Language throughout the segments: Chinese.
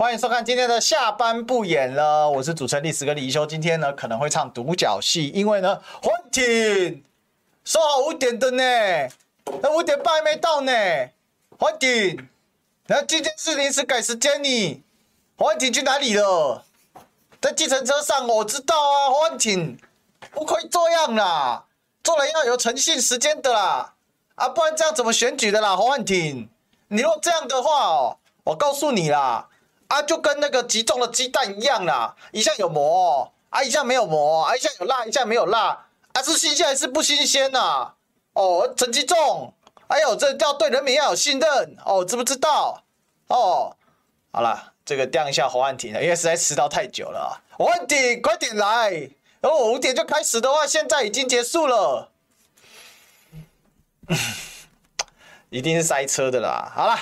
欢迎收看今天的下班不演了，我是主持人历史哥李一修。今天呢可能会唱独角戏，因为呢黄婷说好五点的呢，那五点半还没到呢。黄婷，那今天是临时改时间你，黄婷去哪里了？在计程车上，我知道啊。黄婷，不可以这样啦，做人要有诚信时间的啦，啊，不然这样怎么选举的啦？黄婷，你若这样的话哦，我告诉你啦。啊，就跟那个集中的鸡蛋一样啦，一下有膜，啊，一下没有膜，啊，一下有辣，一下没有辣，啊，是新鲜还是不新鲜呐、啊？哦，陈吉仲，哎呦，这要对人民要有信任哦，知不知道？哦，好了，这个晾一下侯汉廷了，因为实在迟到太久了。侯汉廷，快点来，然后五点就开始的话，现在已经结束了，一定是塞车的啦。好了。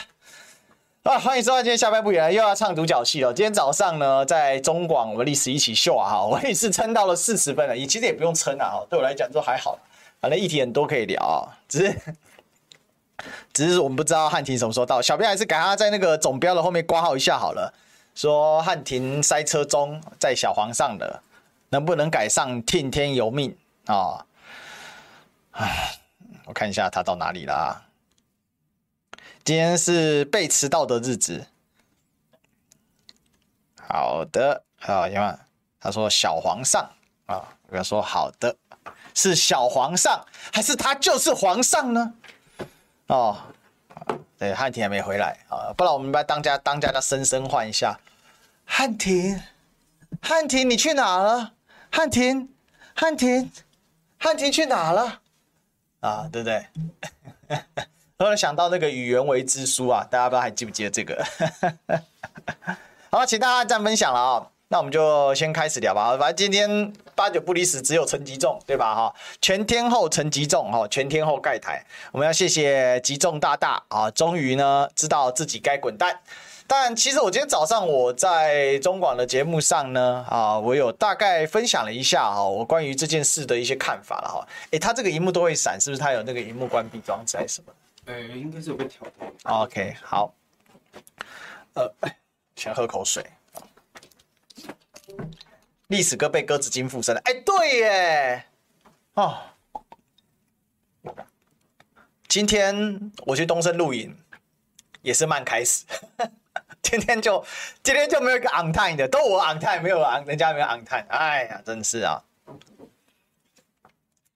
啊，欢迎收看今天下班不演，又要唱独角戏了。今天早上呢，在中广我们历史一起秀啊，哈，我也是撑到了四十分了，也其实也不用撑啊，哈，对我来讲就还好，反正议题很多可以聊，只是 只是我们不知道汉庭什么时候到，小编还是给他在那个总标的后面挂号一下好了，说汉庭塞车中，在小黄上的，能不能改上听天由命啊？唉，我看一下他到哪里了。今天是被迟到的日子。好的，好，因为他说小皇上啊，我跟他说好的，是小皇上还是他就是皇上呢？哦，对，汉庭还没回来啊，不然我们把当家当家的声声换一下，汉庭，汉庭你去哪了？汉庭，汉庭，汉庭去哪了？啊，对不对？突然想到那个《与愿违之书》啊，大家不知道还记不记得这个？好，请大家赞分享了啊、那我们就先开始聊吧。反正今天八九不离十，只有陈吉仲，对吧？哈，全天候陈吉仲，哈，全天候盖台。我们要谢谢吉仲大大啊，终于呢知道自己该滚蛋。但其实我今天早上我在中广的节目上呢，啊，我有大概分享了一下哈，我关于这件事的一些看法了哈。诶，他这个荧幕都会闪，是不是他有那个荧幕关闭装置还是什么？呃、欸，应该是有被调的。OK，好。呃，先喝口水。历史哥被鸽子精附身了。哎、对耶。哦。今天我去东升录影，也是慢开始。今天就今天就没有一个 on time 的，都我 on time，没有 on，人家没有 on time。哎呀，真是啊。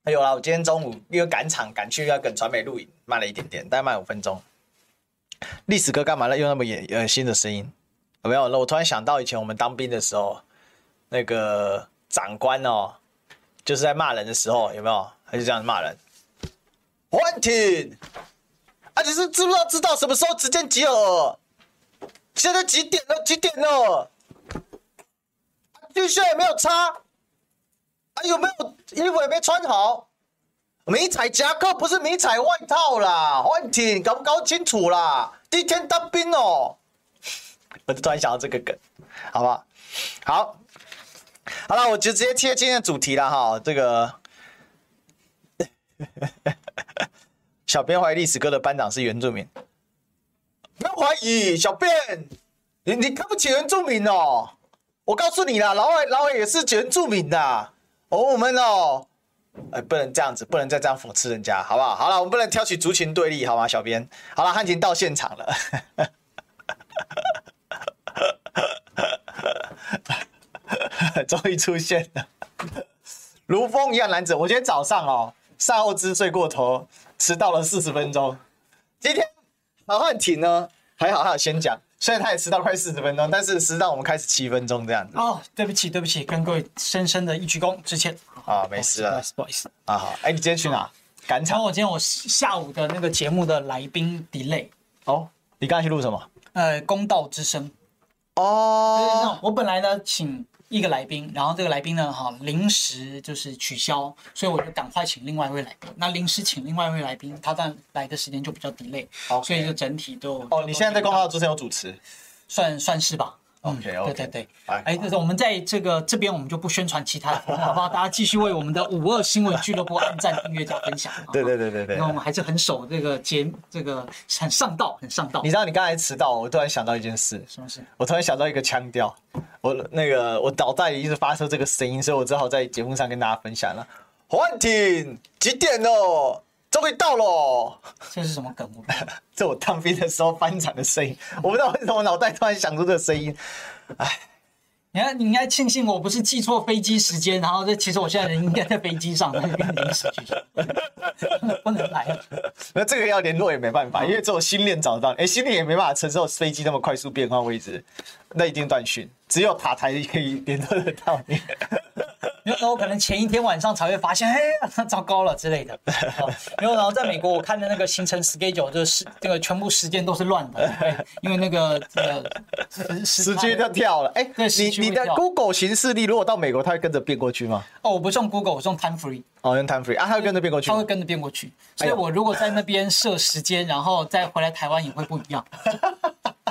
还有啦，我今天中午因为赶场赶去要跟传媒录影，慢了一点点，大概慢五分钟。历史哥干嘛了？用那么野呃新的声音？有没有？那我突然想到以前我们当兵的时候，那个长官哦，就是在骂人的时候，有没有？他就这样骂人？欢停！啊，你是知不知道知道什么时候直接集合？现在几点了？几点了？军靴也没有擦。啊，有没有衣服也没穿好？迷彩夹克不是迷彩外套啦，换体搞不搞清楚啦？第一天当兵哦，我就突然想到这个梗，好不好？好，好了，我就直接贴今天的主题了哈。这个 小编怀疑历史哥的班长是原住民，不要怀疑，小编，你你看不起原住民哦？我告诉你啦，老外老外也是原住民的。哦，我们哦，哎，不能这样子，不能再这样讽刺人家，好不好？好了，我们不能挑起族群对立，好吗？小编，好了，汉庭到现场了，终于出现了，如风一样男子。我今天早上哦，赛后姿睡过头，迟到了四十分钟。今天好汉庭呢，还好还有先讲。虽然他也迟到快四十分钟，但是实际上我们开始七分钟这样子。哦，对不起，对不起，跟各位深深的一鞠躬致歉。啊，没事了，不好意思。啊好，哎，你今天去哪？赶场。我今天我下午的那个节目的来宾 delay。哦，你刚才去录什么？呃，公道之声。哦。我本来呢，请。一个来宾，然后这个来宾呢，哈，临时就是取消，所以我就赶快请另外一位来宾。那临时请另外一位来宾，他但来的时间就比较 delay，Okay. 所以就整体都。哦，你现在在公告之前有主持，算算是吧。OK OK，对对对，哎，就是我们在这个这边，我们就不宣传其他的，好不好？大家继续为我们的五二新闻俱乐部按赞、订阅、加分享。对对对对对，那我们还是很守这个节，这个很上道，很上道。你知道你刚才迟到，我突然想到一件事，什么事？我突然想到一个腔调，我那个我脑袋里一直发出这个声音，所以我只好在节目上跟大家分享了。欢停，几点了？终于到了，这是什么梗？这我当兵的时候翻场的声音，我不知道为什么我脑袋突然想出这个声音。哎，你看，你应该庆幸我不是记错飞机时间，然后这其实我现在人应该在飞机上，那边临时去，不能来了。那这个要联络也没办法，因为只有新练找到，哎，新练也没办法承受飞机那么快速变换位置，那一定断讯，只有塔台可以联络得到你。然后可能前一天晚上才会发现，哎，糟糕了之类的。然后，然后在美国，我看的那个行程 schedule 就是这个全部时间都是乱的，对，因为那个呃时时区就跳了。哎，你你的 Google 形式历如果到美国，它会跟着变过去吗？哦，我不用 Google，我用 Time Free。哦，用 Time Free 啊，它会跟着变过去。它会跟着变过去，所以我如果在那边设时间，然后再回来台湾也会不一样。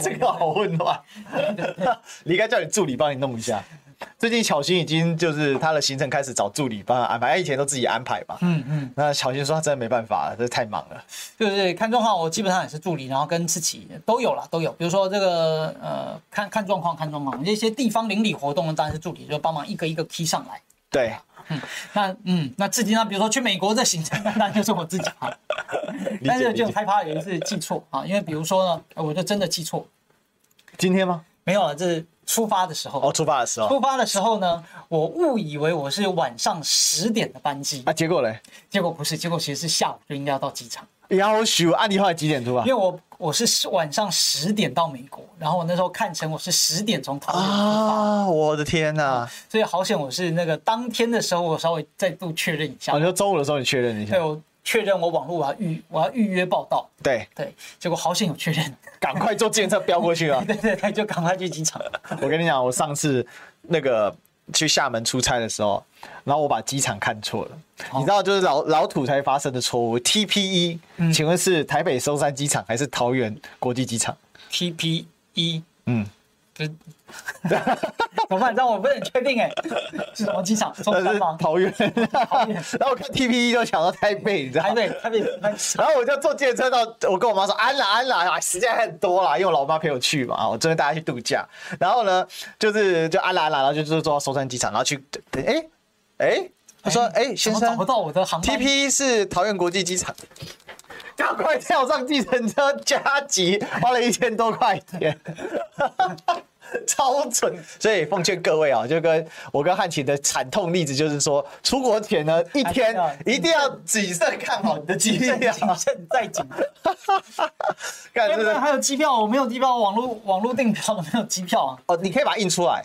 这个好混乱，你应该叫你助理帮你弄一下。最近巧心已经就是他的行程开始找助理帮他安排，他以前都自己安排嘛。嗯嗯。那巧心说他真的没办法了，这太忙了。对对对，看状况，我基本上也是助理，然后跟自己都有了，都有。比如说这个呃，看看状况，看状况。那些地方邻里活动呢，当然是助理就帮忙一个一个 key 上来。对。嗯。那嗯，那自己呢？比如说去美国的行程，那就是我自己啊。但是就害怕有一次记错啊，因为比如说呢，我就真的记错。今天吗？没有了，这是。出发的时候哦，出发的时候，出发的时候呢，我误以为我是晚上十点的班机啊，结果嘞？结果不是，结果其实是下午就应该要到机场。要求啊，你后来几点出发？因为我我是晚上十点到美国，然后我那时候看成我是十点从桃园出发啊，我的天哪、啊！所以好险我是那个当天的时候，我稍微再度确认一下。我就中午的时候你确认一下。对，我确认我网络我要预我要预约报到。对对，结果好险有确认。赶快坐计程车飙过去啊！对对对，就赶快去机场。我跟你讲，我上次那个去厦门出差的时候，然后我把机场看错了。哦、你知道，就是老老土才发生的错误。TPE，、嗯、请问是台北松山机场还是桃园国际机场？TPE，嗯。就怎么办？让我不是很确定哎，是什么机场？松山吗？桃园。桃园。然后我看 TPE 就想到台北，你知道吗？台北，台北。然后我就坐电车到，我跟我妈说安啦安了啊，时间很多啦，因为我老妈陪我去嘛啊，我准备带她去度假。然后呢，就是就安啦安啦，然后就就坐到松山机场，然后去哎哎，他说哎先生，找不到我的航班。TPE 是桃园国际机场。赶快跳上计程车加急，花了一千多块钱，超蠢。所以奉劝各位啊，就跟我跟汉琴的惨痛例子，就是说，出国前呢，一天一定要谨慎看好你的机票，谨慎再谨慎。看这个还有机票，我没有机票，网络网络订票都没有机票啊。哦，你可以把它印出来。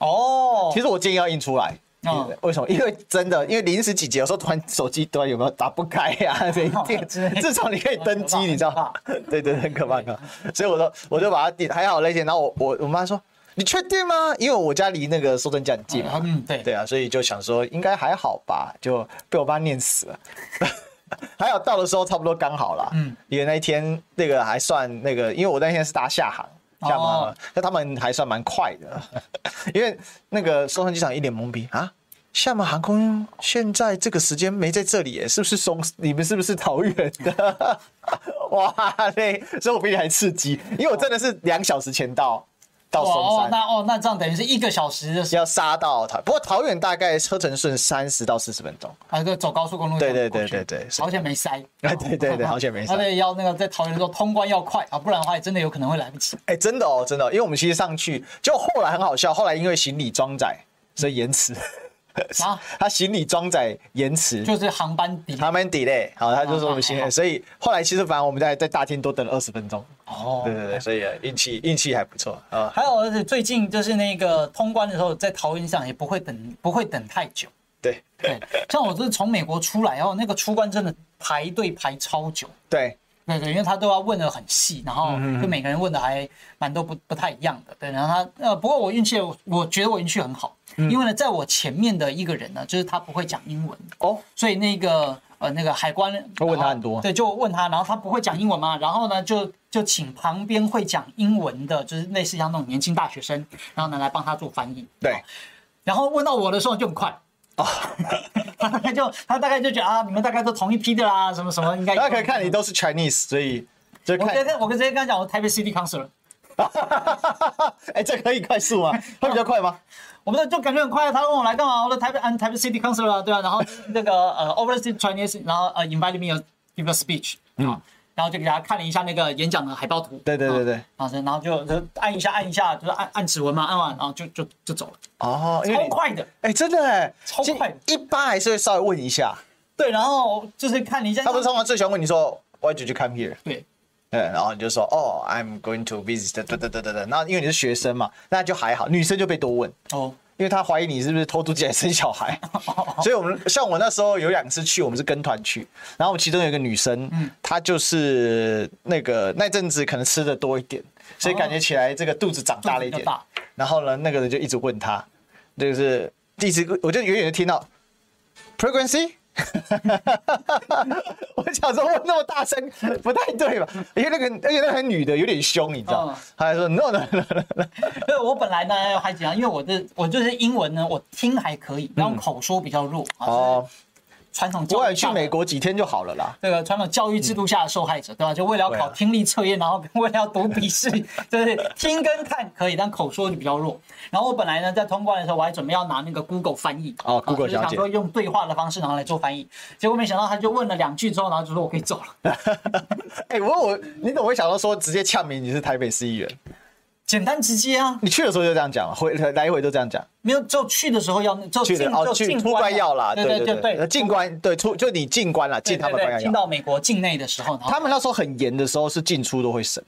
哦，其实我建议要印出来。嗯，为什么？因为真的，因为临时几节，有时候突然手机突然有没有打不开呀、啊？这一点，至少你可以登机，你知道吗？对对，很可怕，可怕。所以我说，我就把它点，还好那些。然后我我我妈说：“你确定吗？”因为我家离那个寿山家很近嘛。嗯，对对啊，所以就想说应该还好吧，就被我爸念死了。还有到的时候差不多刚好啦。嗯，因为那一天那个还算那个，因为我那天是搭下航。下嘛，那他们还算蛮快的，因为那个松山机场一脸懵逼啊，厦门航空现在这个时间没在这里耶，是不是松？你们是不是桃园的？哇嘞，所以我比你还刺激，因为我真的是两小时前到。到松山，哦，那哦，那这样等于是一个小时的时要杀到桃，不过桃园大概车程顺三十到四十分钟，啊，个走高速公路，对对对对 对，好险没 塞，对对对，好险没塞，而且要那个在桃园的时候通关要快啊，不然的话真的有可能会来不及。哎，真的哦，真的，因为我们其实上去，就后来很好笑，后来因为行李装载，所以延迟。啊，他行李装载延迟，就是航班 delay，航班 delay，好，他就说我们行李，所以后来其实反正我们在在大厅多等了二十分钟。哦，对对对，所以运气运气还不错啊。还有，而且最近就是那个通关的时候，在桃园上也不会等，不会等太久。对对，像我这是从美国出来，然后那个出关真的排队排超久。对。对对，因为他都要问的很细，然后就每个人问的还蛮多不不太一样的。对，然后他呃，不过我运气，我觉得我运气很好，因为呢，在我前面的一个人呢，就是他不会讲英文哦，所以那个呃那个海关会问他很多，对，就问他，然后他不会讲英文嘛，然后呢就就请旁边会讲英文的，就是类似像那种年轻大学生，然后呢来帮他做翻译。对，然后问到我的时候就很快。哦，他大概就他大概就觉得啊，你们大概都同一批的啦，什么什么应该。大家可以看你都是 Chinese，所以就看。我直接我直接跟他讲，我台北 City Council。哎，这可以快速吗？会比较快吗？我们就感觉很快。他问我来干嘛？我说台北，嗯，台北 City Council 啊，对啊。然后那个呃，Overseas Chinese，然后呃，invited me to give a speech。嗯。然后就给大家看了一下那个演讲的海报图。对对对对。然后然后就就按一下按一下，就是按按指纹嘛，按完然后就就就走了。哦，超快的。哎，真的哎，超快。一般还是会稍微问一下。对，然后就是看你一下。他不是通常最喜欢问你说，Why did you come here？对。对，然后你就说，哦，I'm going to visit，对对对对对。那因为你是学生嘛，那就还好。女生就被多问哦，因为他怀疑你是不是偷渡进来生小孩。所以我们像我那时候有两次去，我们是跟团去，然后其中有一个女生，嗯，她就是那个那阵子可能吃的多一点，所以感觉起来这个肚子长大了一点。然后呢，那个人就一直问她，就是第一直我就远远的听到 pregnancy。我想说，问那么大声不太对吧？因为那个，而且那个女的有点凶，你知道？她还说 no no no no。对，我本来呢还讲，因为我的我就是英文呢，我听还可以，然后口说比较弱。哦。传统教育去美国几天就好了啦。这个传统教育制度下的受害者，对吧？就为了要考听力测验，然后 为了要读笔试，对不对？听跟看可以，但口说就比较弱。然后我本来呢，在通关的时候，我还准备要拿那个 Google 翻译哦，Google 就是想说用对话的方式，然后来做翻译。结果没想到，他就问了两句之后，然后就说我可以走了。哎，我我你怎么会想到说直接呛明你是台北市议员？简单直接啊！你去的时候就这样讲，回来回都这样讲。没有，就去的时候要就去的哦，去出关要啦，对对对，进关对出就你进关了，进他们关要。进到美国境内的时候，他们那时候很严的时候是进出都会审。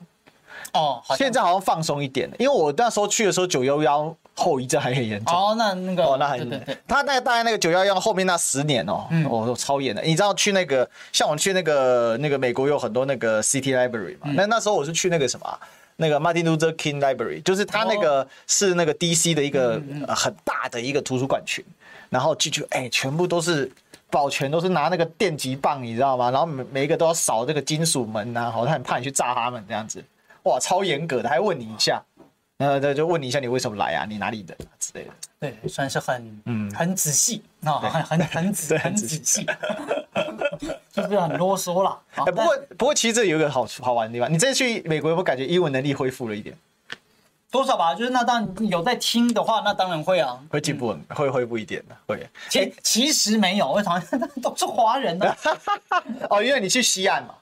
哦，现在好像放松一点了，因为我那时候去的时候九幺幺后遗症还很严重。哦，那那个哦，那很严重。他那大概那个九幺幺后面那十年哦，哦超严的。你知道去那个像我去那个那个美国有很多那个 City Library 嘛？那那时候我是去那个什么？那个 Martin Luther King Library，就是他那个是那个 DC 的一个很大的一个图书馆群，然后进去哎，全部都是保全，都是拿那个电击棒，你知道吗？然后每每一个都要扫这个金属门啊，好像很怕你去炸他们这样子，哇，超严格的，还问你一下。呃，对，就问你一下，你为什么来啊？你哪里的之类的？对，算是很嗯很仔细啊，很很很仔很仔细，就是很啰嗦啦。哎，不过不过，其实这有一个好好玩的地方，你这次去美国有没有感觉英文能力恢复了一点？多少吧，就是那当然有在听的话，那当然会啊，会进步，会恢复一点的，会。其其实没有，为什么？都是华人呢。哦，因为你去西岸嘛。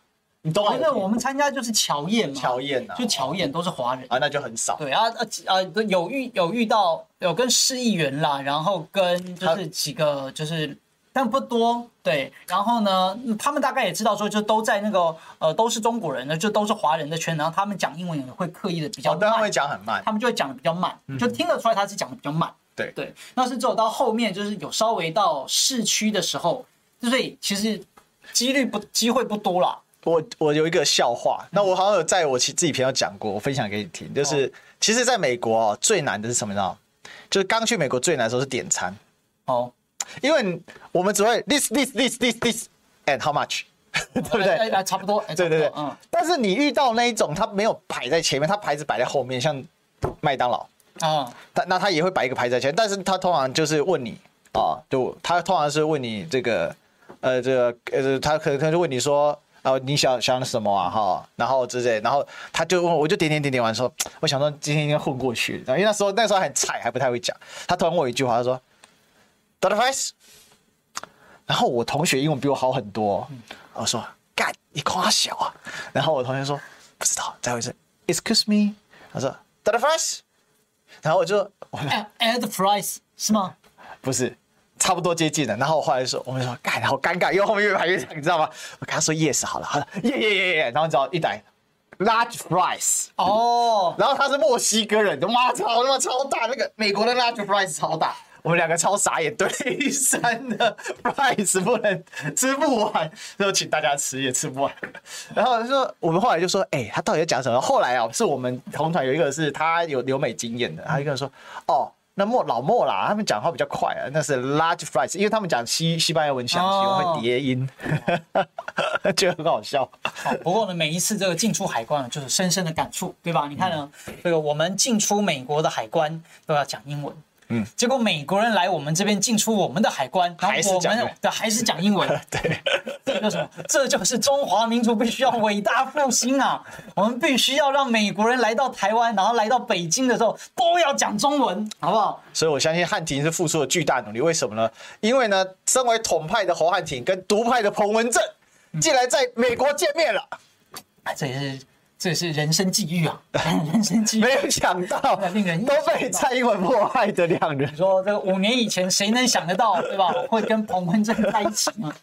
你懂啊？因为我们参加就是侨宴嘛，侨宴啊，就侨宴都是华人啊，那就很少。对啊，呃呃，有遇有遇到有跟市议员啦，然后跟就是几个就是，但不多。对，然后呢，他们大概也知道说，就都在那个呃都是中国人的，就都是华人的圈，然后他们讲英文也会刻意的比较慢，但他们会讲很慢，他们就会讲的比较慢，就听得出来他是讲的比较慢。对对，那是只有到后面就是有稍微到市区的时候，所以其实几率不机会不多了。我我有一个笑话，那我好像有在我其自己频道讲过，我分享给你听，就是其实在美国哦，最难的是什么呢？就是刚去美国最难的时候是点餐哦，因为我们只会 this this this this this and how much，对不对？哎，差不多，对对对，嗯。但是你遇到那一种，他没有摆在前面，他牌子摆在后面，像麦当劳啊，他那他也会摆一个牌子在前，但是他通常就是问你啊，就他通常是问你这个呃这个呃他可能他就问你说。哦，你想想什么啊？哈，然后之类，然后他就问，我就点点点点完说，我想说今天应该混过去，然后因为那时候那时候很菜，还不太会讲。他突然问我一句话，他说，Dollar price。然后我同学英文比我好很多，我说，干，你夸小啊？然后我同学说，不知道，再问一次，Excuse me。他说，Dollar price。然后我就，Add price 是吗？不是。差不多接近了，然后我后来说，我们说，干，好尴尬，因为后面越排越长，你知道吗？我跟他说 yes 好了，好了，耶耶耶耶，然后你知道一打 large fries 哦，然后他是墨西哥人，妈操，他妈超大，那个美国的 large fries 超大，我们两个超傻眼，对，三的 fries 不能吃不完，就请大家吃也吃不完，然后他说我们后来就说，哎、欸，他到底在讲什么？后来啊，是我们同团有一个是他有留美经验的，他一个人说，哦。那莫老莫啦，他们讲话比较快啊，那是 large fries，因为他们讲西西班牙文，讲起，我会叠音，觉 得很好笑。好，不过呢，每一次这个进出海关就是深深的感触，对吧？你看呢，这个我们进出美国的海关都要讲英文。嗯，结果美国人来我们这边进出我们的海关，然后我们的还是讲英文。对，这就是什么？这就是中华民族必须要伟大复兴啊！我们必须要让美国人来到台湾，然后来到北京的时候都要讲中文，好不好？所以我相信汉庭是付出了巨大努力。为什么呢？因为呢，身为统派的侯汉庭跟独派的彭文正，竟然在美国见面了。哎，这也是。这是人生际遇啊，人生际遇，没有想到，令人都被蔡英文迫害的两人。你说这个五年以前谁能想得到，对吧？会跟彭文正在一起吗？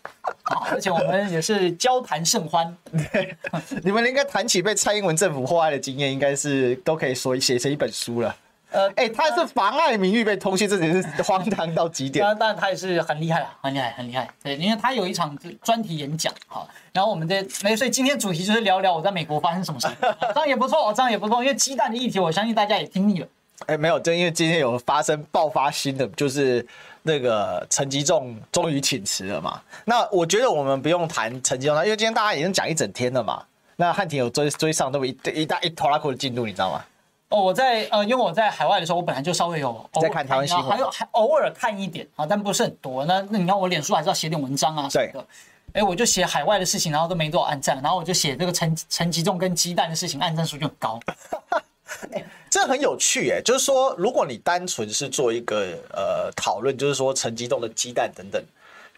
好，而且我们也是交谈甚欢。对，你们应该谈起被蔡英文政府迫害的经验，应该是都可以说写成一本书了。呃，哎、欸，他是妨碍名誉被通缉，这真是荒唐到极点。但他也是很厉害啊，很厉害，很厉害。对，因为他有一场专题演讲，好，然后我们的，所以今天主题就是聊聊我在美国发生什么事，这样也不错，这样也不错。因为鸡蛋的议题，我相信大家也听腻了。哎、欸，没有，就因为今天有发生爆发新的，就是那个陈吉仲终于请辞了嘛。那我觉得我们不用谈陈吉仲，因为今天大家已经讲一整天了嘛。那汉庭有追追上那么一一大一拖拉库的进度，你知道吗？哦，我在呃，因为我在海外的时候，我本来就稍微有在看台湾新闻，还有还偶尔看一点啊，但不是很多。那那你看我脸书还是要写点文章啊什么的。哎，我就写海外的事情，然后都没多少按赞，然后我就写这个陈陈吉仲跟鸡蛋的事情，按赞数就很高。哎，这很有趣哎，就是说，如果你单纯是做一个呃讨论，就是说陈吉仲的鸡蛋等等，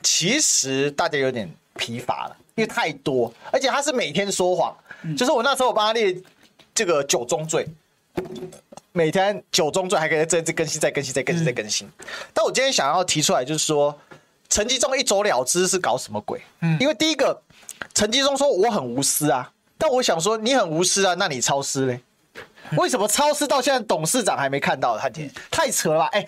其实大家有点疲乏了，因为太多，而且他是每天说谎。嗯、就是我那时候我帮他列这个九宗罪。每天九宗罪还可以再再更新、再更新、再更新、再更新。但我今天想要提出来，就是说，陈吉仲一走了之是搞什么鬼？嗯，因为第一个，陈吉仲说我很无私啊，但我想说你很无私啊，那你超私嘞？为什么超私到现在董事长还没看到？他天，太扯了吧！哎，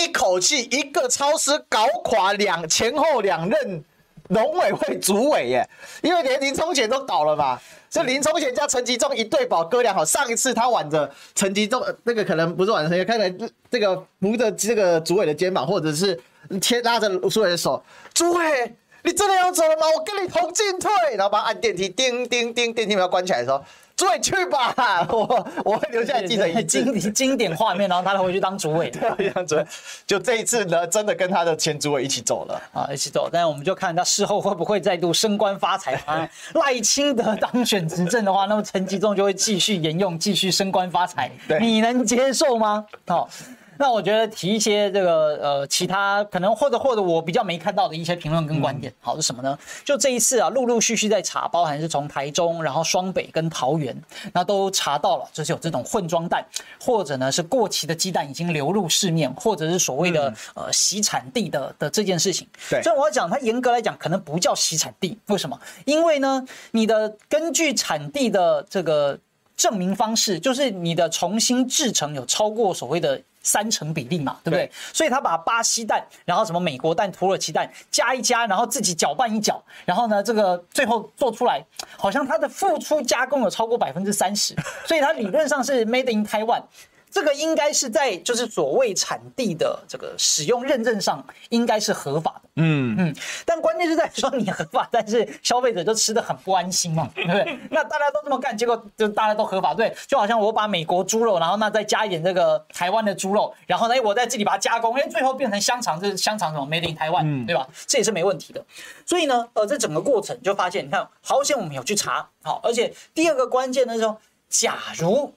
一口气一个超私搞垮两前后两任农委会主委耶，因为连林冲贤都倒了嘛。这林冲贤加陈吉仲一对宝哥俩好，上一次他挽着陈吉仲，那个可能不是挽着陈吉仲，看来这个扶着这个主委的肩膀，或者是牵拉着主委的手，主委，你真的要走了吗？我跟你同进退，然后把他按电梯，叮叮叮，电梯门要关起来的时候。主委去吧，我我会留下来记得一经经典画面，然后他回去当主委，对，当主委。就这一次呢，真的跟他的前主委一起走了啊，一起走。但我们就看他事后会不会再度升官发财啊？赖清德当选执政的话，那么陈吉仲就会继续沿用，继续升官发财。对，你能接受吗？好。那我觉得提一些这个呃其他可能或者或者我比较没看到的一些评论跟观点，好是什么呢？就这一次啊，陆陆续续在查，包含是从台中，然后双北跟桃园，那都查到了，就是有这种混装蛋，或者呢是过期的鸡蛋已经流入市面，或者是所谓的呃洗产地的的这件事情。对，所以我要讲，它严格来讲可能不叫洗产地，为什么？因为呢，你的根据产地的这个证明方式，就是你的重新制成有超过所谓的。三成比例嘛，对不对？对，所以他把巴西蛋，然后什么美国蛋、土耳其蛋加一加，然后自己搅拌一搅，然后呢，这个最后做出来，好像它的付出加工有超过百分之三十，所以它理论上是 Made in Taiwan。这个应该是在就是所谓产地的这个使用认证上应该是合法的，嗯嗯，但关键是在说你合法，但是消费者就吃的很不安心嘛，对不对？那大家都这么干，结果就大家都合法，对，就好像我把美国猪肉，然后那再加一点这个台湾的猪肉，然后呢，我在这里把它加工，哎，最后变成香肠，这是香肠什么 Made in Taiwan，对吧？这也是没问题的。所以呢，呃，这整个过程就发现，你看，好险我们有去查，好，而且第二个关键呢，是说，假如。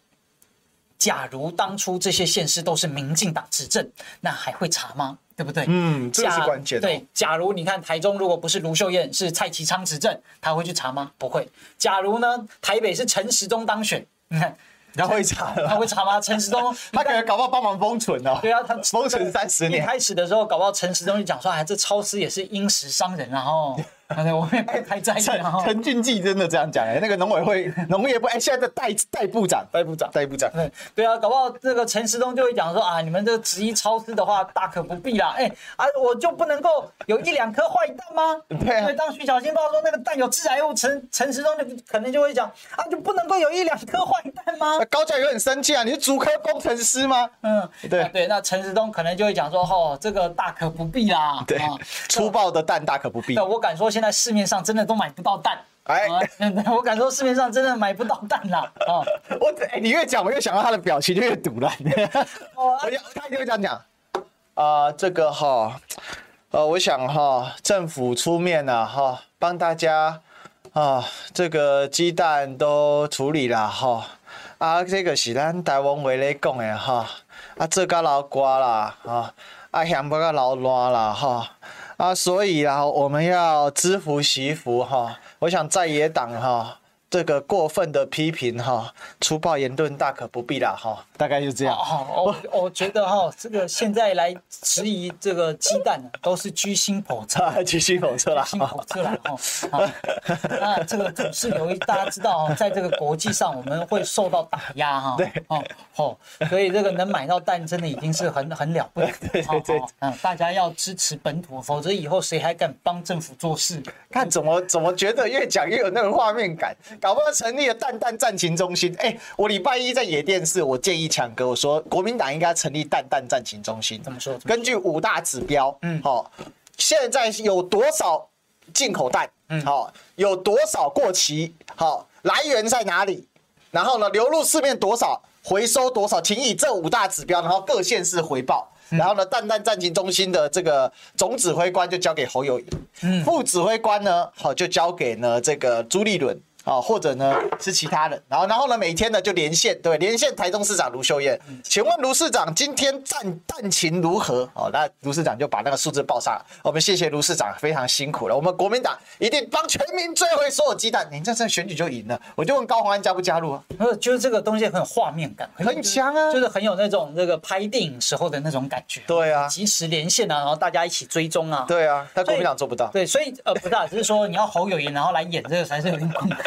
假如当初这些县市都是民进党执政，那还会查吗？对不对？嗯，这是关键。对，假如你看台中如果不是卢秀燕，是蔡其昌执政，他会去查吗？不会。假如呢，台北是陈时中当选，你看，他会查，他会查吗？陈时中，他可能搞不好帮忙封存哦。对啊，他 封存三十年。一开始的时候，搞不好陈时中就讲说，哎，这超市也是因时伤人，然后对，我们也不太在意。陈陈俊记真的这样讲哎，那个农委会农业部哎，现在的代代部长，代部长，代部长。对对啊，搞不好这个陈时东就会讲说啊，你们这个直营超市的话，大可不必啦。哎啊，我就不能够有一两颗坏蛋吗？对啊。当徐小新报说那个蛋有致癌物，陈陈时东就可能就会讲啊，就不能够有一两颗坏蛋吗？高教有很生气啊，你是竹科工程师吗？嗯，对对，那陈时东可能就会讲说，哦，这个大可不必啦。对，粗暴的蛋大可不必。那我敢说，现在市面上真的都买不到蛋。哎，我敢说，市面上真的买不到蛋啦。啊，我哎，你越讲，我越想到他的表情就越堵了。哦，他一定会这样讲。啊，这个哈，呃，我想哈，政府出面了哈，帮大家啊，这个鸡蛋都处理了哈。啊，这个是咱台湾话来讲的哈。啊，这个老瓜啦，啊，啊，香不个老烂啦，哈。啊，啊所以啊，我们要知福惜福哈。我想在野党哈，这个过分的批评哈，粗暴言论大可不必啦哈。大概就这样。哦，我我觉得哈，这个现在来质疑这个鸡蛋都是居心叵测，居心叵测啦，居心叵测啦哈。那这个总是由于大家知道，在这个国际上我们会受到打压哈。对。哦哦，所以这个能买到蛋真的已经是很 很了不得。对对对。嗯，大家要支持本土，否则以后谁还敢帮政府做事？看怎么怎么觉得越讲越有那个画面感，搞不好成立了蛋蛋战情中心。哎，我礼拜一在野电视，我建议强哥我说，国民党应该成立蛋蛋战情中心。怎么说？根据五大指标，嗯，好，现在有多少进口蛋？嗯，好，有多少过期？好，来源在哪里？然后呢，流入市面多少？回收多少？请以这五大指标，然后各县市回报。然后呢，蛋蛋战情中心的这个总指挥官就交给侯友宜，嗯，副指挥官呢，好就交给呢这个朱立伦。啊，或者呢是其他人，然后然后呢每天呢就连线，对，连线台中市长卢秀燕，请问卢市长今天战蛋情如何？哦，那卢市长就把那个数字报上，我们谢谢卢市长，非常辛苦了，我们国民党一定帮全民追回所有鸡蛋，你这次选举就赢了，我就问高虹安加不加入啊？呃，就是这个东西很有画面感，很强啊，就是很有那种那个拍电影时候的那种感觉，对啊，及时连线啊，然后大家一起追踪啊，对啊，但国民党做不到，对，所以呃不大，只是说你要侯友宜然后来演这个才是有点困难。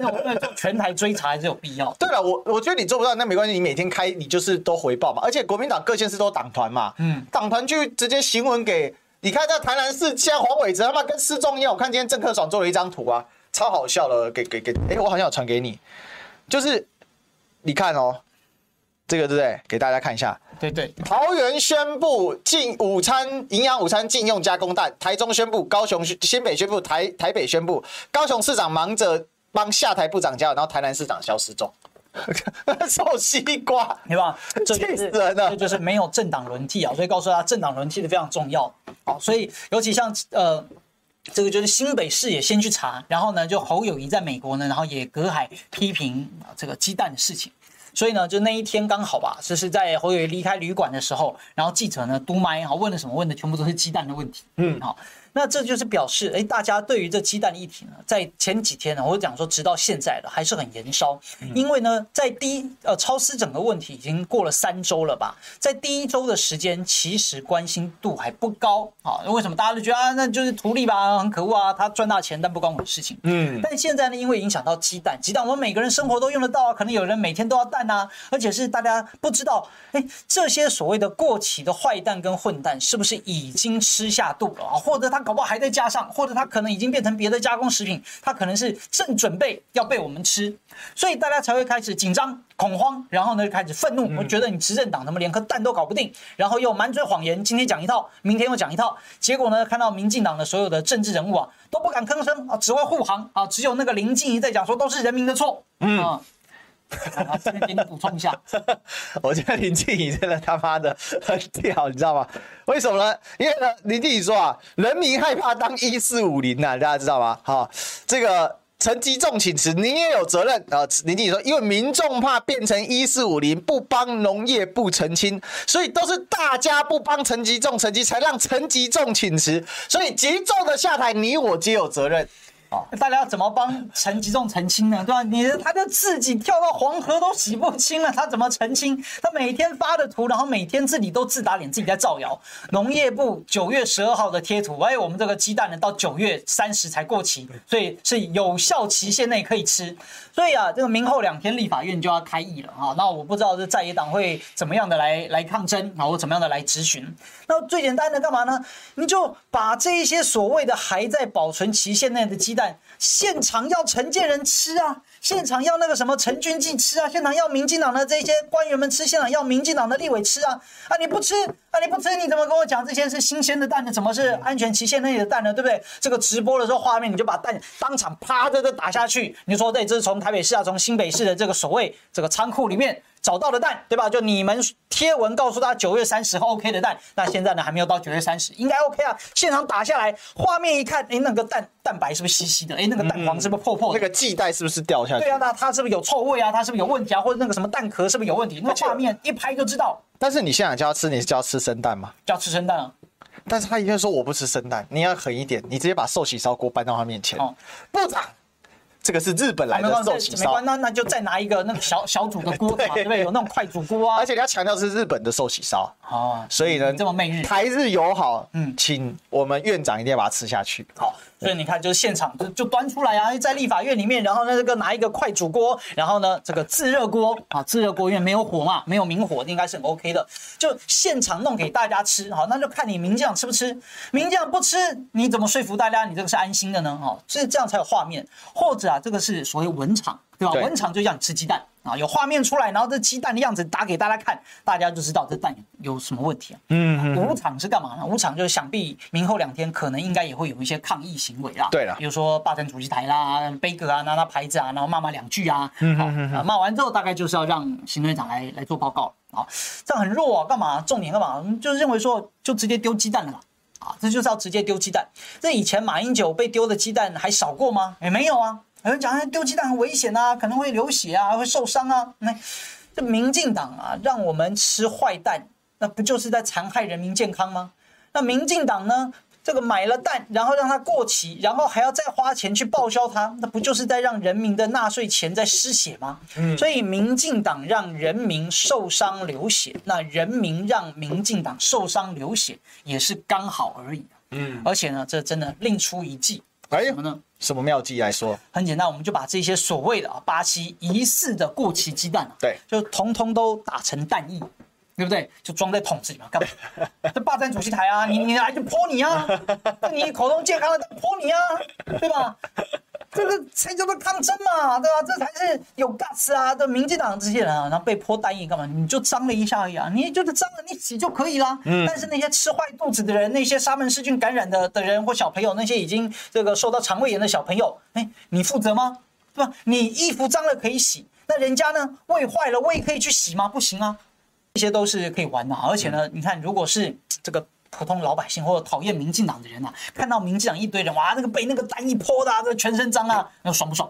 那我们做全台追查还是有必要。对了，我我觉得你做不到，那没关系，你每天开，你就是都回报嘛。而且国民党各县市都党团嘛，嗯，党团就直接行文给你看，在台南市，现在黄伟哲他妈跟失踪一样。我看今天郑克爽做了一张图啊，超好笑的，给给给，哎、欸，我好像有传给你，就是你看哦，这个对不对？给大家看一下。对对。桃园宣布禁午餐营养午餐禁用加工蛋，台中宣布，高雄新北宣布，台台北宣布，高雄市长忙着。帮下台部长加油，然后台南市长消失中，臭西瓜，对吧？气死人了！这就是没有政党轮替啊，所以告诉大家，政党轮替的非常重要。好，所以尤其像呃，这个就是新北市也先去查，然后呢，就侯友谊在美国呢，然后也隔海批评这个鸡蛋的事情。所以呢，就那一天刚好吧，就是在侯友宜离开旅馆的时候，然后记者呢督麦，好问了什么？问的全部都是鸡蛋的问题。嗯，好。那这就是表示，哎，大家对于这鸡蛋议题呢，在前几天呢，我讲说，直到现在了，还是很延烧。因为呢，在第一呃超市整个问题已经过了三周了吧，在第一周的时间，其实关心度还不高啊。为什么大家都觉得啊，那就是图利吧，很可恶啊，他赚大钱，但不关我的事情。嗯。但现在呢，因为影响到鸡蛋，鸡蛋我们每个人生活都用得到啊，可能有人每天都要蛋啊，而且是大家不知道，哎，这些所谓的过期的坏蛋跟混蛋，是不是已经吃下肚了啊，或者他。搞不好还在加上，或者它可能已经变成别的加工食品，它可能是正准备要被我们吃，所以大家才会开始紧张、恐慌，然后呢就开始愤怒。我觉得你执政党怎么连颗蛋都搞不定，然后又满嘴谎言，今天讲一套，明天又讲一套，结果呢看到民进党的所有的政治人物啊都不敢吭声啊，只会护航啊，只有那个林静怡在讲说都是人民的错，嗯。啊，这边给你补充一下，我觉得林静怡真的他妈的很屌，你知道吗？为什么呢？因为呢，林静怡说啊，人民害怕当一四五零呐，大家知道吗？好，这个陈吉仲请辞，您也有责任啊。林静仪说，因为民众怕变成一四五零，不帮农业部澄清，所以都是大家不帮陈吉仲澄清，才让陈吉仲请辞，所以吉仲的下台，你我皆有责任。啊，大家要怎么帮陈吉仲澄清呢？对吧？你他就自己跳到黄河都洗不清了，他怎么澄清？他每天发的图，然后每天自己都自打脸，自己在造谣。农业部九月十二号的贴图，哎，我们这个鸡蛋呢，到九月三十才过期，所以是有效期限内可以吃。所以啊，这个明后两天立法院就要开议了啊。那我不知道这在野党会怎么样的来来抗争啊，或怎么样的来质询。那最简单的干嘛呢？你就把这一些所谓的还在保存期限内的鸡蛋。现场要陈建仁吃啊，现场要那个什么陈君记吃啊，现场要民进党的这些官员们吃，现场要民进党的立委吃啊啊！你不吃啊？你不吃你怎么跟我讲这些是新鲜的蛋呢？怎么是安全期限内的蛋呢？对不对？这个直播的时候画面你就把蛋当场啪的就打下去，你说对，这是从台北市啊，从新北市的这个所谓这个仓库里面。找到的蛋，对吧？就你们贴文告诉他九月三十号 OK 的蛋，那现在呢还没有到九月三十，应该 OK 啊。现场打下来，画面一看，哎，那个蛋蛋白是不是稀稀的？哎，那个蛋黄是不是破破的？那个系带是不是掉下去？对啊，那它是不是有臭味啊？它是不是有问题啊？或者那个什么蛋壳是不是有问题？那画面一拍就知道。但是你现在叫他吃，你是叫他吃生蛋吗？叫吃生蛋啊。但是他一定说我不吃生蛋，你要狠一点，你直接把寿喜烧锅搬到他面前。哦，部长。这个是日本来的寿喜烧，那那就再拿一个那个小小煮的锅嘛，对，对不对？有那种快煮锅啊。而且你要强调是日本的寿喜烧哦，所以呢，这么媚日，台日友好，嗯，请我们院长一定要把它吃下去。好。所以你看，就是现场就就端出来啊，在立法院里面，然后呢，这个拿一个快煮锅，然后呢，这个自热锅啊，自热锅因为没有火嘛，没有明火，应该是很 OK 的，就现场弄给大家吃，好，那就看你名将吃不吃，名将不吃，你怎么说服大家你这个是安心的呢？哈，所以这样才有画面，或者啊，这个是所谓文场。对吧？文场就让你吃鸡蛋啊，有画面出来，然后这鸡蛋的样子打给大家看，大家就知道这蛋有什么问题啊。嗯，五场是干嘛呢？五场就是想必明后两天可能应该也会有一些抗议行为啦。对了，比如说霸占主席台啦，杯葛啊，拿拿牌子啊，然后骂骂两句啊。嗯好，骂完之后大概就是要让行政院长来来做报告啊。这样很弱啊，干嘛？重点干嘛？就是认为说就直接丢鸡蛋了嘛。啊，这就是要直接丢鸡蛋。这以前马英九被丢的鸡蛋还少过吗？也没有啊。有人讲丢鸡蛋很危险啊，可能会流血啊，会受伤啊。那这民进党啊，让我们吃坏蛋，那不就是在残害人民健康吗？那民进党呢，这个买了蛋，然后让它过期，然后还要再花钱去报销它，那不就是在让人民的纳税钱在失血吗？嗯，所以民进党让人民受伤流血，那人民让民进党受伤流血也是刚好而已。嗯，而且呢，这真的另出一计。哎，什么呢？什么妙计来说？很简单，我们就把这些所谓的啊巴西疑似的过期鸡蛋，对，就通通都打成蛋液，对不对？就装在桶子里面干嘛？这霸占主席台啊，你你来就泼你啊，你口中健康的泼你啊，对吧？这个才叫做抗争嘛，对吧？这才是有 guts 啊！的民进党这些人啊，然后被泼单一干嘛？你就脏了一下而已啊！你就是脏了，你洗就可以了。嗯。但是那些吃坏肚子的人，那些沙门氏菌感染的的人或小朋友，那些已经这个受到肠胃炎的小朋友，哎，你负责吗？对吧？你衣服脏了可以洗，那人家呢？胃坏了胃可以去洗吗？不行啊！这些都是可以玩的，而且呢，你看，如果是这个。普通老百姓或者讨厌民进党的人呐、啊，看到民进党一堆人哇，那个被那个单一泼的、啊，这个全身脏啊，那爽不爽？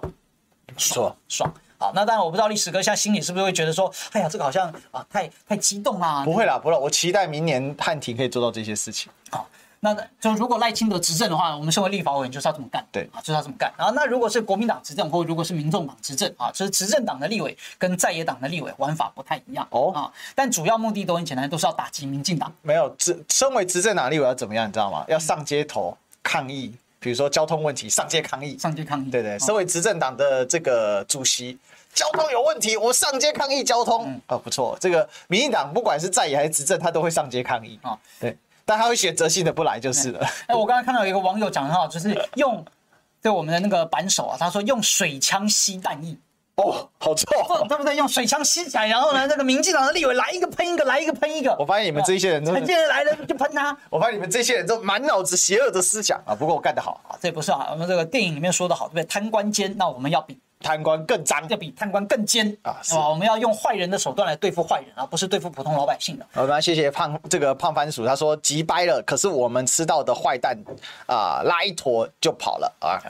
爽爽。好，那当然我不知道历史哥现在心里是不是会觉得说，哎呀，这个好像啊太太激动啦。不会啦，不会，我期待明年汉庭可以做到这些事情。好。那就如果赖清德执政的话，我们身为立法委员就是要这么干，对啊，就是要这么干。然后那如果是国民党执政，或如果是民众党执政啊，就是执政党的立委跟在野党的立委玩法不太一样哦啊，但主要目的都很简单，都是要打击民进党。没有执身为执政党立委要怎么样，你知道吗？要上街头抗议，比如说交通问题上街抗议，上街抗议。对对，身为执政党的这个主席，交通有问题，我上街抗议交通。哦，不错，这个民进党不管是在野还是执政，他都会上街抗议啊。对。但他会选择性的不来就是了。哎，我刚才看到有一个网友讲的哈，就是用对我们的那个扳手啊，他说用水枪吸弹液。哦，好臭，对不对？用水枪吸起来，然后呢，那个民进党的立委来一个喷一个，来一个喷一个。我发现你们这些人，陈建仁来了就喷他。我发现你们这些人都满脑子邪恶的思想啊。不过我干得好啊，这不是啊，我们这个电影里面说的好，对不对？贪官奸，那我们要比。贪官更脏，要比贪官更奸啊！是吧？我们要用坏人的手段来对付坏人啊，不是对付普通老百姓的。好，那谢谢胖这个胖番薯，他说急掰了，可是我们吃到的坏蛋啊，拉一坨就跑了啊。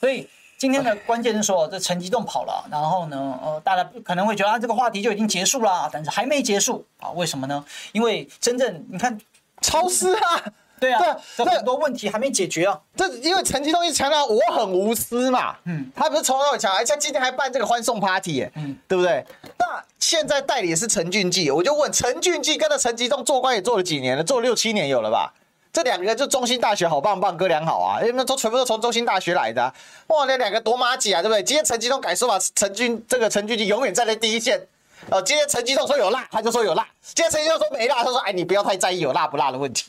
所以今天的关键是说，这陈吉仲跑了，然后呢，呃，大家可能会觉得啊，这个话题就已经结束了，但是还没结束啊？为什么呢？因为真正你看，超市啊。对啊，对，很多问题还没解决啊。这因为陈吉东一强调我很无私嘛，嗯，他不是从头到尾强调，而且今天还办这个欢送 party，哎，嗯，对不对？那现在代理的是陈俊记，我就问陈俊记跟着陈吉东做官也做了几年了？做了六七年有了吧？这两个就中兴大学好棒棒，哥俩好啊，因为都全部都从中兴大学来的，啊，哇，那两个多麻吉啊，对不对？今天陈吉东改说法，陈俊这个陈俊记永远站在第一线。哦，今天陈吉仲说有辣，他就说有辣；今天陈吉仲说没辣，他说哎，你不要太在意有辣不辣的问题，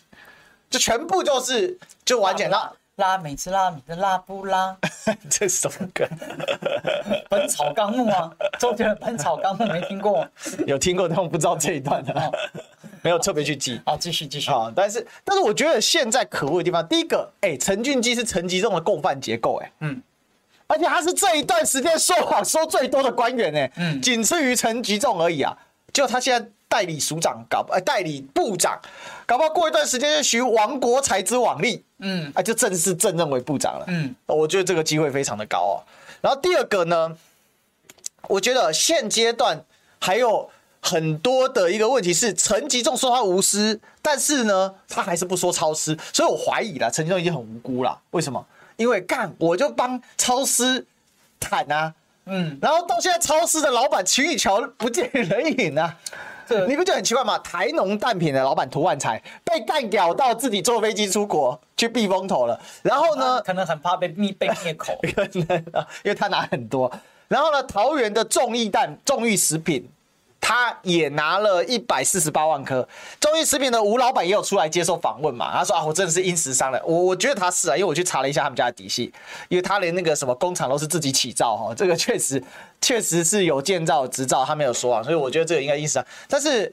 就全部就是就完全拉拉每次拉米的拉不拉？这是什么歌？本草纲目啊，周杰伦《本草纲目》没听过？有听过，但我不知道这一段的，哦、没有特别去记。好，继续继续。好，但是但是我觉得现在可恶的地方，第一个，哎，陈俊基是陈吉仲的共犯结构，哎，嗯。而且他是这一段时间说谎说最多的官员呢，嗯，仅次于陈吉仲而已啊。就他现在代理署长搞，呃，代理部长，搞不好过一段时间就许王国才之网立，嗯，啊，就正式正任为部长了，嗯，我觉得这个机会非常的高哦。然后第二个呢，我觉得现阶段还有很多的一个问题是，陈吉仲说他无私，但是呢，他还是不说超私，所以我怀疑了，陈吉仲已经很无辜了。为什么？因为干，我就帮超师谈啊，嗯，然后到现在超市的老板秦宇桥不见人影啊，这你不觉得很奇怪吗？台农蛋品的老板涂万才被干掉到自己坐飞机出国去避风头了，然后呢，可能很怕被灭被灭口，因为他拿很多，然后呢，桃园的众益蛋众益食品。他也拿了一百四十八万颗。众益食品的吴老板也有出来接受访问嘛？他说啊，我真的是因时伤人。我我觉得他是啊，因为我去查了一下他们家的底细，因为他连那个什么工厂都是自己起造哈，这个确实确实是有建造执照，他没有说啊，所以我觉得这个应该因时伤。但是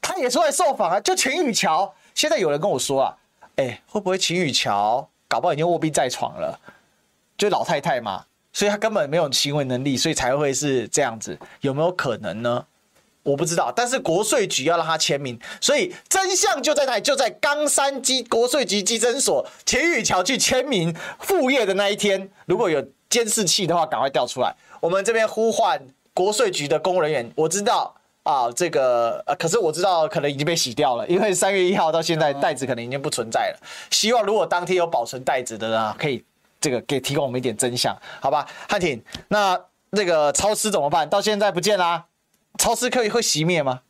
他也出来受访啊，就秦宇桥，现在有人跟我说啊，哎、欸，会不会秦宇桥搞不好已经卧病在床了？就老太太嘛，所以他根本没有行为能力，所以才会是这样子，有没有可能呢？我不知道，但是国税局要让他签名，所以真相就在那里，就在冈山基国税局稽征所秦宇桥去签名副业的那一天。如果有监视器的话，赶快调出来。我们这边呼唤国税局的公人员，我知道啊，这个呃，可是我知道可能已经被洗掉了，因为三月一号到现在袋子可能已经不存在了。希望如果当天有保存袋子的呢，可以这个给提供我们一点真相，好吧？汉庭，那那个超市怎么办？到现在不见啦。超市可以会熄灭吗？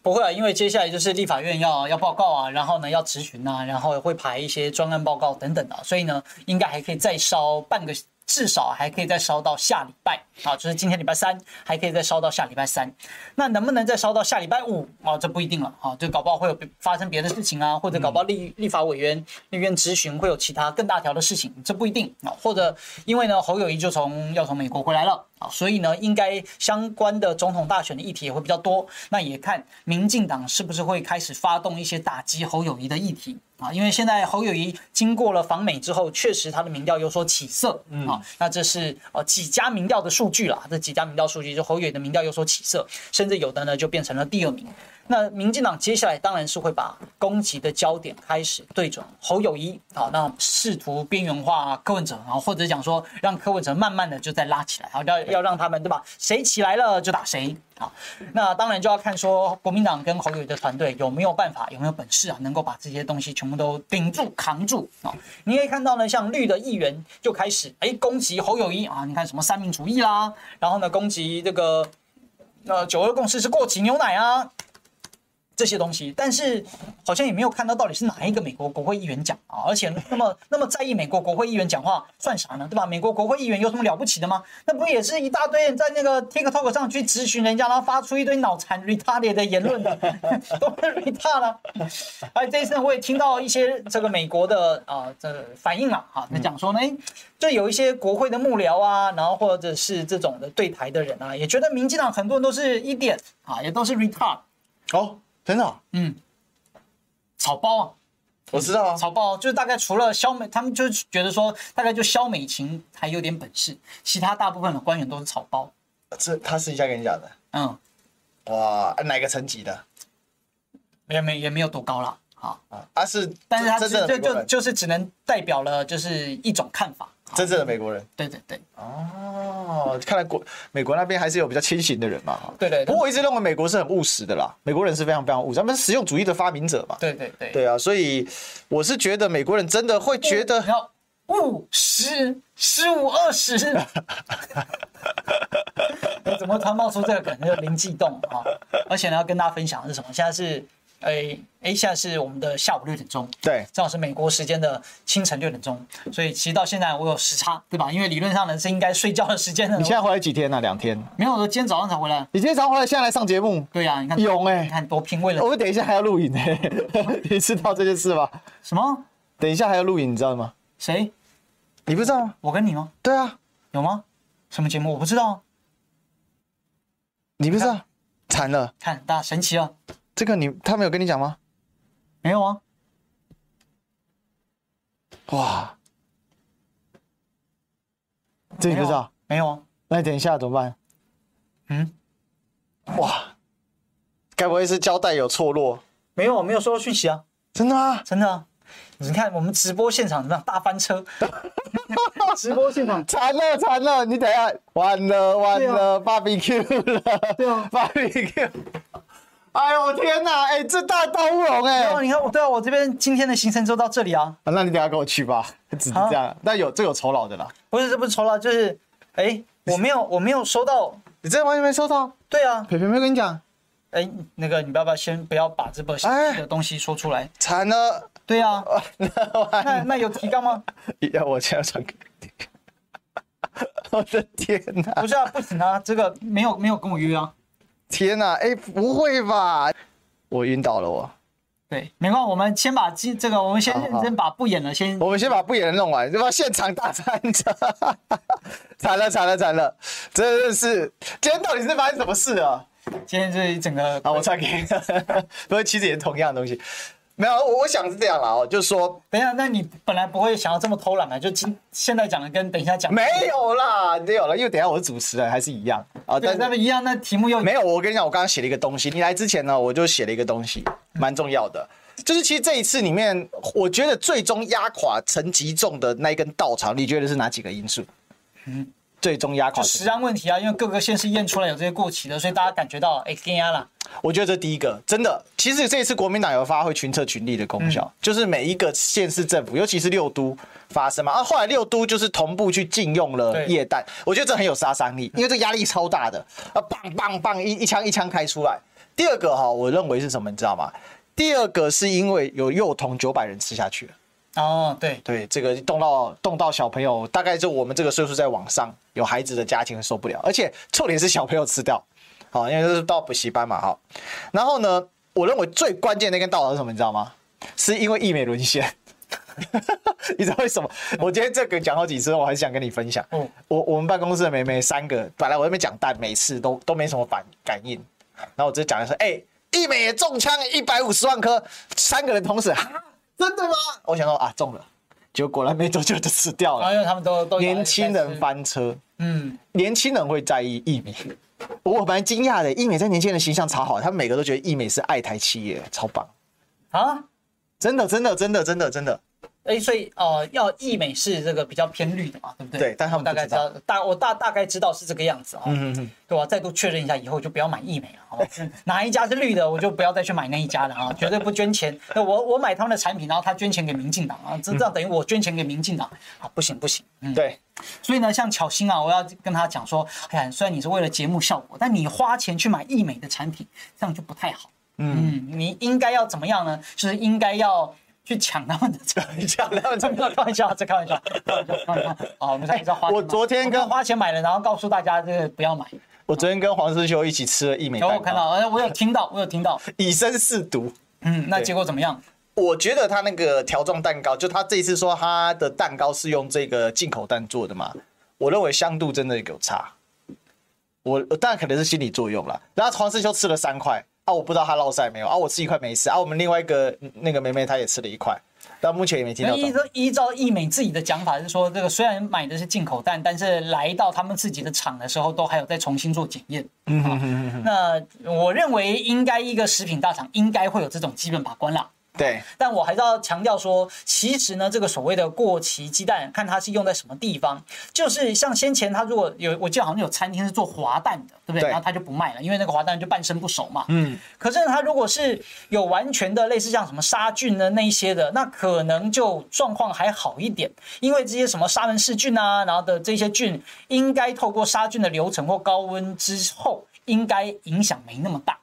不会啊，因为接下来就是立法院要要报告啊，然后呢要质询啊，然后会排一些专案报告等等的，所以呢应该还可以再烧半个。至少还可以再烧到下礼拜啊，就是今天礼拜三还可以再烧到下礼拜三。那能不能再烧到下礼拜五啊？这不一定了啊，就搞不好会有发生别的事情啊，或者搞不好立立法委员那边质询会有其他更大条的事情，这不一定啊。或者因为呢，侯友谊就从要从美国回来了啊，所以呢，应该相关的总统大选的议题也会比较多。那也看民进党是不是会开始发动一些打击侯友谊的议题。啊，因为现在侯友谊经过了访美之后，确实他的民调有所起色，嗯啊，那这是呃几家民调的数数据啦，这几家民调数据就侯友的民调有所起色，甚至有的呢就变成了第二名。那民进党接下来当然是会把攻击的焦点开始对准侯友宜，好，那试图边缘化柯文哲，然后或者讲说让柯文哲慢慢的就再拉起来，好，要要让他们对吧？谁起来了就打谁，好，那当然就要看说国民党跟侯友宜的团队有没有办法，有没有本事啊，能够把这些东西全部都顶住扛住啊。你可以看到呢，像绿的议员就开始哎攻击侯友宜啊，你看什么三民主义啦，然后呢攻击这个呃九二共识是过期牛奶啊。这些东西，但是好像也没有看到到底是哪一个美国国会议员讲啊，而且那么 那么在意美国国会议员讲话算啥呢？对吧？美国国会议员有什么了不起的吗？那不也是一大堆人在那个 TikTok 上去咨询人家，然后发出一堆脑残 retarded 的言论的，都是 retard 了。而这一次我也听到一些这个美国的啊这反应了啊，那讲说呢，哎，就有一些国会的幕僚啊，然后或者是这种的对台的人啊，也觉得民进党很多人都是 idiot 啊，也都是 retard 哦。真的，嗯，草包啊，我知道啊，草包就是大概除了肖美，他们就觉得说大概就肖美琴还有点本事，其他大部分的官员都是草包。这他私底下跟你讲的，嗯，哇，哪个层级的？也没也没有多高了，好啊，啊是，但是他是就就就是只能代表了就是一种看法真正的美国人。对对对。哦，看来国美国那边还是有比较清醒的人嘛。对对。不过我一直认为美国是很务实的啦，美国人是非常非常务实，他们是实用主义的发明者嘛。对对对。对啊，所以我是觉得美国人真的会觉得要务实十五二十。怎么突然冒出这个梗？就灵机一动啊！而且呢，要跟大家分享的是什么？现在是。哎哎，现在是我们的下午六点钟，对，正好是美国时间的清晨六点钟，所以其实到现在我有时差，对吧？因为理论上呢是应该睡觉的时间呢。你现在回来几天呢？两天？没有，我今天早上才回来。你今天早上回来，现在来上节目？对呀，你看勇哎，你看多拼，为了我们等一下还要录影呢，你知道这件事吗？什么？等一下还要录影，你知道吗？谁？你不知道吗？我跟你吗？对啊，有吗？什么节目？我不知道。你不知道？惨了！看，大家神奇了。这个你他没有跟你讲吗？没有啊！哇，这你不知道？没有啊！那你等一下怎么办？嗯？哇，该不会是胶带有错落？没有，没有收到讯息啊！真的啊？真的啊！你看我们直播现场怎么样？大翻车！直播现场惨了惨了！你等一下，完了完了，BBQ 了！对啊，BBQ。哎呦天哪！哎，这大刀乌龙哎！你看我，对啊，我这边今天的行程就到这里啊。啊，那你等下跟我去吧，只是这样。那有这有酬劳的啦。不是，这不是酬劳，就是，哎，我没有，我没有收到。你真的完全没收到？对啊，培培没跟你讲。哎，那个，你要不要先不要把这个详细的东西说出来？惨了。对啊。那那有提纲吗？要我现在传给你。我的天哪！不是啊，不行啊，这个没有没有跟我约啊。天呐，哎，不会吧？我晕倒了，我。对，没关系，我们先把这这个，我们先认真把不演的先。我们先把不演的弄完，对吧？现场大战者，惨了惨了惨了，真的是，今天到底是发生什么事啊？今天这一整个，啊，我传给你，不过，其实也是同样的东西。没有，我我想是这样啦，哦，就是说，等一下，那你本来不会想要这么偷懒的，就今现在讲的跟等一下讲没有啦，没有了，因为等一下我是主持人，还是一样啊，对，那么一样，那题目又没有。我跟你讲，我刚刚写了一个东西，你来之前呢，我就写了一个东西，蛮重要的，就是其实这一次里面，我觉得最终压垮陈吉仲的那一根稻草，你觉得是哪几个因素？嗯。最终压垮就食安问题啊，因为各个县市验出来有这些过期的，所以大家感觉到哎，惊压了。我觉得这第一个真的，其实这一次国民党有发挥群策群力的功效，嗯、就是每一个县市政府，尤其是六都发生嘛，啊，后来六都就是同步去禁用了液氮，我觉得这很有杀伤力，因为这压力超大的，啊，棒棒棒一一枪一枪开出来。第二个哈，我认为是什么，你知道吗？第二个是因为有幼童九百人吃下去了。哦，对对，这个动到动到小朋友，大概就我们这个岁数在往上有孩子的家庭受不了，而且重点是小朋友吃掉，好，因为这是到补习班嘛，好，然后呢，我认为最关键的那根稻草是什么，你知道吗？是因为义美沦陷，你知道为什么？我今天这个讲好几次，我还是想跟你分享。嗯，我我们办公室的妹妹三个，本来我那边讲蛋，每次都都没什么反感应，然后我直接讲的是，哎，一美也中枪，一百五十万颗，三个人同时。真的吗？我想说啊，中了，结果果然没多久就死掉了。因为他们都都年轻人翻车，嗯，年轻人会在意艺美。我蛮惊讶的，艺美在年轻人形象超好，他们每个都觉得艺美是爱台企业，超棒啊！真的，真的，真的，真的，真的。哎，所以呃，要义美是这个比较偏绿的嘛，对不对？对，但他们大概知道，大我大大概知道是这个样子啊。嗯嗯嗯，对吧？再度确认一下，以后就不要买义美了，好吧？哪一家是绿的，我就不要再去买那一家了啊！绝对不捐钱。那我我买他们的产品，然后他捐钱给民进党啊，这这样等于我捐钱给民进党啊！不行不行，嗯，对。所以呢，像巧心啊，我要跟他讲说，哎呀，虽然你是为了节目效果，但你花钱去买义美的产品，这样就不太好。嗯，你应该要怎么样呢？就是应该要。去抢他们的 车，抢他们车，开玩笑，这开玩笑，开玩笑。好，我们再花。我昨天跟花钱买了，然后告诉大家这个不要买。我昨天跟黄师修一起吃了一枚蛋糕。我看到，我有听到，我有听到，以身试毒。嗯，那结果怎么样？我觉得他那个条状蛋糕，就他这一次说他的蛋糕是用这个进口蛋做的嘛，我认为香度真的有差。我当然可能是心理作用了。然后黄师修吃了三块。啊，我不知道他落塞没有啊，我吃一块没事啊。我们另外一个那个妹妹她也吃了一块，但目前也没听到。依照依照易美自己的讲法是说，这个虽然买的是进口蛋，但是来到他们自己的厂的时候，都还有再重新做检验。嗯哼哼哼。那我认为应该一个食品大厂应该会有这种基本把关啦。对，但我还是要强调说，其实呢，这个所谓的过期鸡蛋，看它是用在什么地方，就是像先前他如果有，我记得好像有餐厅是做滑蛋的，对不对？对，然后他就不卖了，因为那个滑蛋就半生不熟嘛。嗯。可是他如果是有完全的类似像什么杀菌的那一些的，那可能就状况还好一点，因为这些什么沙门氏菌啊，然后的这些菌，应该透过杀菌的流程或高温之后，应该影响没那么大。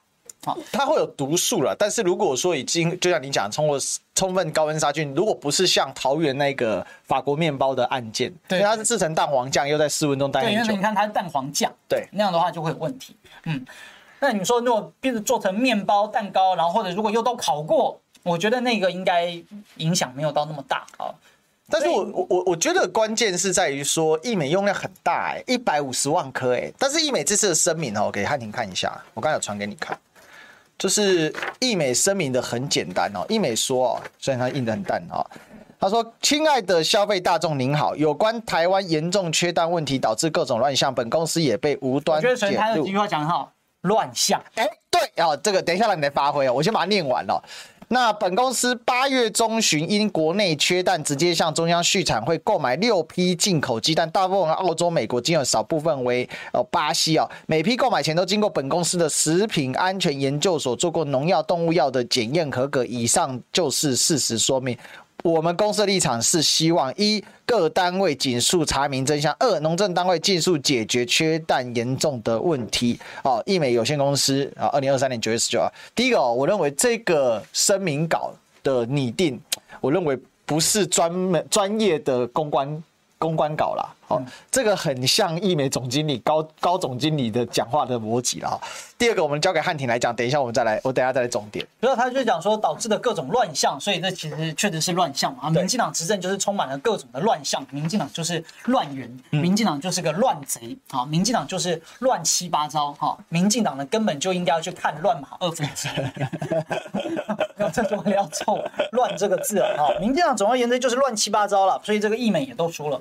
好，它会有毒素了，但是如果说已经就像你讲，通过充分高温杀菌，如果不是像桃园那个法国面包的案件，对，它是制成蛋黄酱，又在室温中待很久，对，因为你看它是蛋黄酱，对，那样的话就会有问题。嗯，那你说如果变成做成面包、蛋糕，然后或者如果又都烤过，我觉得那个应该影响没有到那么大啊。但是我我我我觉得关键是在于说，益美用量很大哎、欸，一百五十万颗哎，但是益美这次的声明哦，给汉庭看一下，我刚才有传给你看。就是易美声明的很简单哦，易美说哦，虽然他印得很淡哦，他说：“亲爱的消费大众您好，有关台湾严重缺蛋问题导致各种乱象，本公司也被无端解入。”我觉得所以他这句话讲得好，乱象。哎，对哦，这个等一下让你来发挥哦，我先把它念完了。那本公司八月中旬因国内缺蛋，直接向中央畜产会购买六批进口鸡蛋，大部分澳洲、美国，仅有少部分为呃巴西哦。每批购买前都经过本公司的食品安全研究所做过农药、动物药的检验合格。以上就是事实说明。我们公司的立场是希望一各单位尽速查明真相，二农政单位尽速解决缺氮严重的问题。哦，益美有限公司啊，二零二三年九月十九号，第一个、哦，我认为这个声明稿的拟定，我认为不是专门专业的公关公关稿啦。嗯、这个很像易美总经理高高总经理的讲话的逻辑了哈。第二个，我们交给汉庭来讲，等一下我们再来，我等一下再来总点。然后他就讲说导致的各种乱象，所以这其实确实是乱象啊。民进党执政就是充满了各种的乱象，民进党就是乱源，民进党就是个乱贼啊，民进党就是乱七八糟哈。民进党呢根本就应该要去看乱马二分之一，要这就要凑乱这个字了哈。民进党总而言之就是乱七八糟了，所以这个义美也都说了。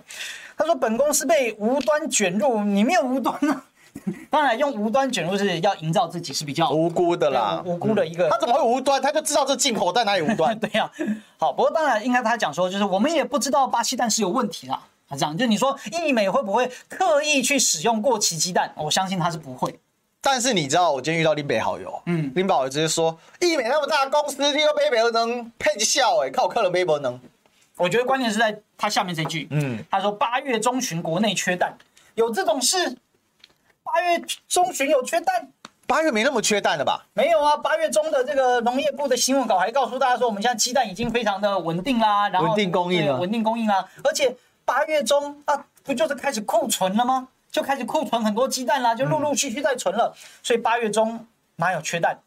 他说：“本公司被无端卷入，你没有无端啊？当然，用无端卷入是要营造自己是比较无辜的啦，无辜的一个。他怎么会无端？他就知道这进口在哪里无端？对呀、啊。好，不过当然应该他讲说，就是我们也不知道巴西蛋是有问题啦。他这样，就你说意美会不会刻意去使用过期鸡蛋？我相信他是不会。但是你知道，我今天遇到林北好友，嗯，林北好友直接说，意美那么大的公司，你个杯杯能配笑哎，靠客人杯不能。”我觉得关键是在他下面这句，嗯，他说八月中旬国内缺蛋，有这种事？八月中旬有缺蛋？八月没那么缺蛋的吧？没有啊，八月中的这个农业部的新闻稿还告诉大家说，我们现在鸡蛋已经非常的稳定啦，然后稳定供应了，稳定供应啦，而且八月中啊，不就是开始库存了吗？就开始库存很多鸡蛋啦，就陆陆续续在存了，嗯、所以八月中哪有缺蛋？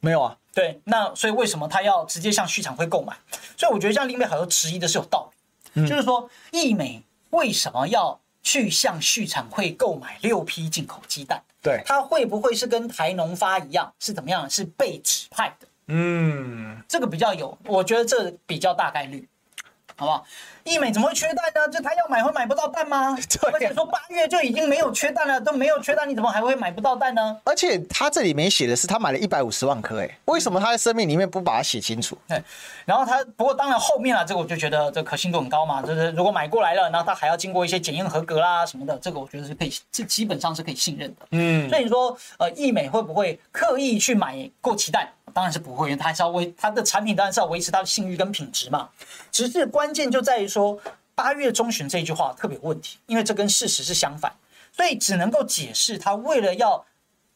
没有啊。对，那所以为什么他要直接向畜产会购买？所以我觉得这样林北好多质疑的是有道理，嗯、就是说易美为什么要去向畜产会购买六批进口鸡蛋？对，他会不会是跟台农发一样是怎么样？是被指派的？嗯，这个比较有，我觉得这比较大概率，好不好？易美怎么会缺蛋呢？就他要买会买不到蛋吗？对、啊，而且说八月就已经没有缺蛋了，都没有缺蛋，你怎么还会买不到蛋呢？而且他这里面写的是他买了一百五十万颗，哎，为什么他在声明里面不把它写清楚？对，然后他不过当然后面啊，这个我就觉得这可信度很高嘛，就是如果买过来了，然后他还要经过一些检验合格啦什么的，这个我觉得是可以，这基本上是可以信任的。嗯，所以你说呃，易美会不会刻意去买过期蛋？当然是不会，因为他还是要维他的产品，当然是要维持他的信誉跟品质嘛。只是关键就在于说。八月中旬这句话特别有问题，因为这跟事实是相反，所以只能够解释他为了要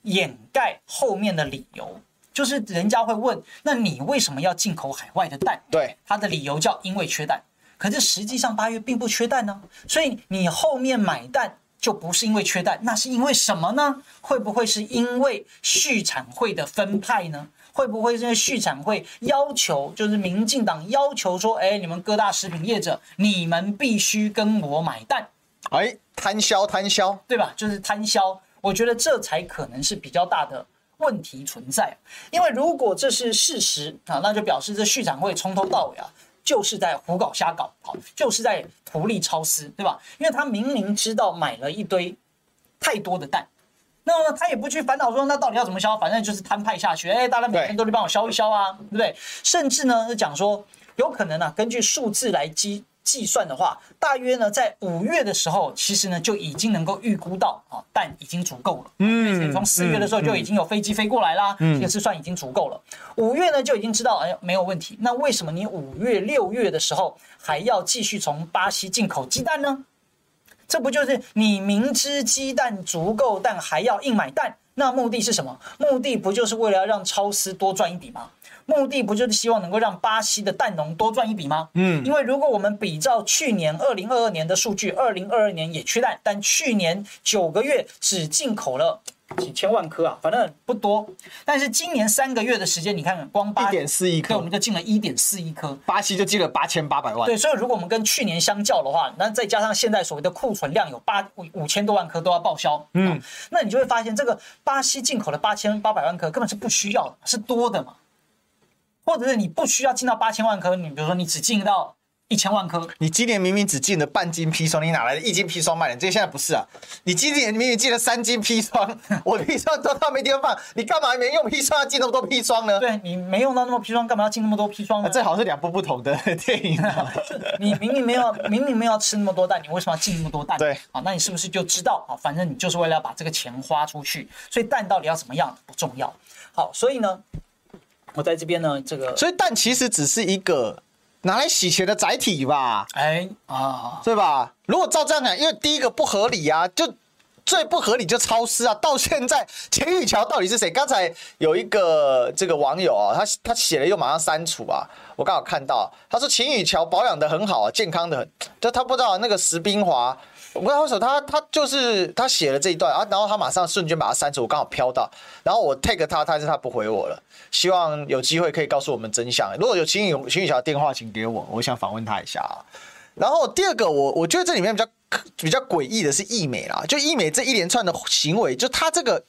掩盖后面的理由，就是人家会问，那你为什么要进口海外的蛋？对，他的理由叫因为缺蛋，可是实际上八月并不缺蛋呢，所以你后面买蛋就不是因为缺蛋，那是因为什么呢？会不会是因为畜产会的分派呢？会不会是因为续产会要求，就是民进党要求说，哎，你们各大食品业者，你们必须跟我买蛋，哎，摊销摊销，对吧？就是摊销，我觉得这才可能是比较大的问题存在。因为如果这是事实啊，那就表示这续展会从头到尾啊，就是在胡搞瞎搞，好，就是在图利超私，对吧？因为他明明知道买了一堆太多的蛋。那么他也不去烦恼说，那到底要怎么消？反正就是摊派下去，哎，大家每天都去帮我消一消啊，对不对？甚至呢，是讲说有可能啊，根据数字来计计算的话，大约呢在五月的时候，其实呢就已经能够预估到啊，蛋已经足够了。嗯，从四月的时候就已经有飞机飞过来啦，嗯，这个是算已经足够了。五月呢就已经知道，哎，没有问题。那为什么你五月、六月的时候还要继续从巴西进口鸡蛋呢？这不就是你明知鸡蛋足够，但还要硬买蛋？那目的是什么？目的不就是为了要让超市多赚一笔吗？目的不就是希望能够让巴西的蛋农多赚一笔吗？嗯，因为如果我们比照去年二零二二年的数据，二零二二年也缺蛋，但去年九个月只进口了。几千万颗啊，反正不多。但是今年三个月的时间，你看看，光八点四亿颗，我们就进了一点四亿颗，巴西就进了八千八百万。对，所以如果我们跟去年相较的话，那再加上现在所谓的库存量有八五五千多万颗都要报销，嗯，那你就会发现这个巴西进口的八千八百万颗根本是不需要的，是多的嘛。或者是你不需要进到八千万颗，你比如说你只进到。一千万颗，你今年明明只进了半斤砒霜，你哪来的一斤砒霜卖的？这个现在不是啊！你今年明明进了三斤砒霜，我砒霜都他没地方放，你干嘛没用砒霜要进那么多砒霜呢？对，你没用到那么砒霜，干嘛要进那么多砒霜呢？这好像是两部不同的电影啊！你明明没有，明明没有吃那么多蛋，你为什么要进那么多蛋？对，啊，那你是不是就知道啊？反正你就是为了要把这个钱花出去，所以蛋到底要怎么样不重要。好，所以呢，我在这边呢，这个，所以蛋其实只是一个。拿来洗钱的载体吧，哎啊，对吧？如果照这样讲，因为第一个不合理啊，就最不合理就超市啊。到现在，钱宇桥到底是谁？刚才有一个这个网友啊，他他写了又马上删除啊。我刚好看到，他说秦宇桥保养得很好啊，健康的很。就他不知道那个石冰华。我不知道为什么他他就是他写了这一段啊，然后他马上瞬间把它删除，我刚好飘到，然后我 tag 他，但是他不回我了。希望有机会可以告诉我们真相。如果有秦宇秦宇桥的电话，请给我，我想访问他一下啊。然后第二个，我我觉得这里面比较比较诡异的是易美啦，就易美这一连串的行为，就他这个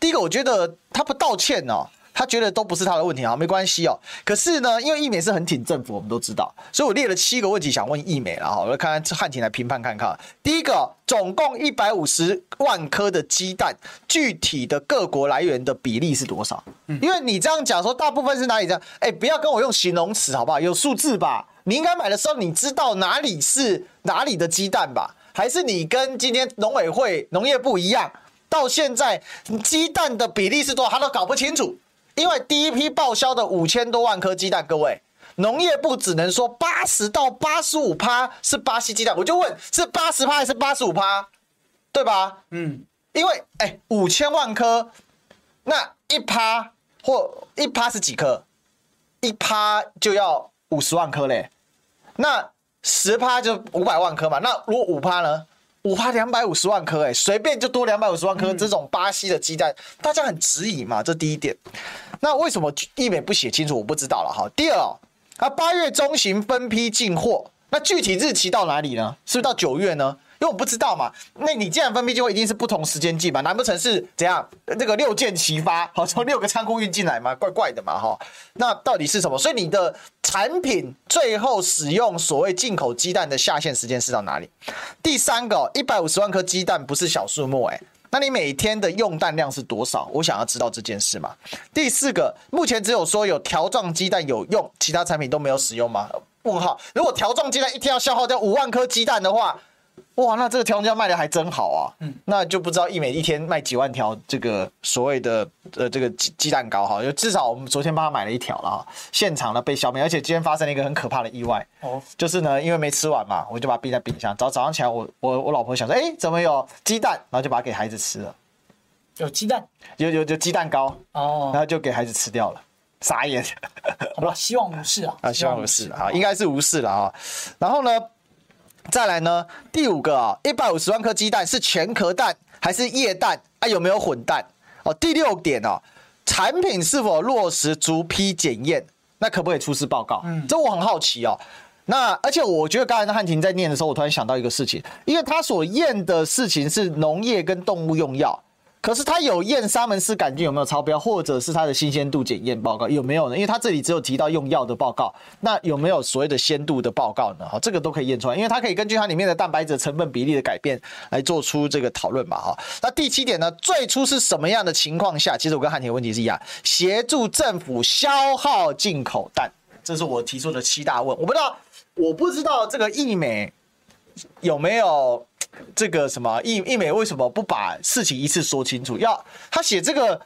第一个，我觉得他不道歉哦。他觉得都不是他的问题啊，没关系哦。可是呢，因为义美是很挺政府，我们都知道，所以我列了七个问题想问义美，了哈我来看看汉庭来评判看看。第一个，总共一百五十万颗的鸡蛋，具体的各国来源的比例是多少？因为你这样讲说，大部分是哪里这样？哎，不要跟我用形容词好不好？有数字吧？你应该买的时候你知道哪里是哪里的鸡蛋吧？还是你跟今天农委会农业部一样，到现在鸡蛋的比例是多少，他都搞不清楚？因为第一批报销的五千多万颗鸡蛋，各位，农业部只能说八十到八十五趴是巴西鸡蛋，我就问是八十趴还是八十五趴，对吧？嗯，因为哎五千万颗，那一趴或一趴是几颗？一趴就要五十万颗嘞，那十趴就五百万颗嘛，那如果五趴呢？五趴两百五十万颗，哎，随便就多两百五十万颗。这种巴西的鸡蛋，大家很质疑嘛，这第一点。那为什么疫美不写清楚？我不知道了哈。第二，啊，八月中旬分批进货，那具体日期到哪里呢？是不是到九月呢？因为我不知道嘛，那你既然分批进货，一定是不同时间进嘛？难不成是怎样？这个六件齐发，好，从六个仓库运进来嘛？怪怪的嘛，哈。那到底是什么？所以你的产品最后使用所谓进口鸡蛋的下线时间是到哪里？第三个，一百五十万颗鸡蛋不是小数目，哎，那你每天的用蛋量是多少？我想要知道这件事嘛。第四个，目前只有说有条状鸡蛋有用，其他产品都没有使用吗？问号。如果条状鸡蛋一天要消耗掉五万颗鸡蛋的话，哇，那这个条状卖的还真好啊！嗯，那就不知道一美一天卖几万条这个所谓的呃这个鸡鸡蛋糕哈，就至少我们昨天帮他买了一条了哈，现场呢被消灭，而且今天发生了一个很可怕的意外哦，就是呢因为没吃完嘛，我就把它冰在冰箱，早早上起来我我我老婆想说，哎，怎么有鸡蛋，然后就把它给孩子吃了，有鸡蛋，有有有鸡蛋糕哦，然后就给孩子吃掉了，傻眼，好吧，希望无事啊，啊，希望无事啊，应该是无事了啊，然后呢？再来呢，第五个啊，一百五十万颗鸡蛋是全壳蛋还是液蛋啊？有没有混蛋？哦，第六点哦，产品是否落实逐批检验？那可不可以出示报告？嗯，这我很好奇哦。那而且我觉得刚才汉庭在念的时候，我突然想到一个事情，因为他所验的事情是农业跟动物用药。可是他有验沙门氏杆菌有没有超标，或者是它的新鲜度检验报告有没有呢？因为它这里只有提到用药的报告，那有没有所谓的鲜度的报告呢？哈，这个都可以验出来，因为它可以根据它里面的蛋白质成分比例的改变来做出这个讨论吧。哈，那第七点呢？最初是什么样的情况下？其实我跟汉庭的问题是一样，协助政府消耗进口蛋，这是我提出的七大问。我不知道，我不知道这个义美有没有。这个什么义义美为什么不把事情一次说清楚？要他写这个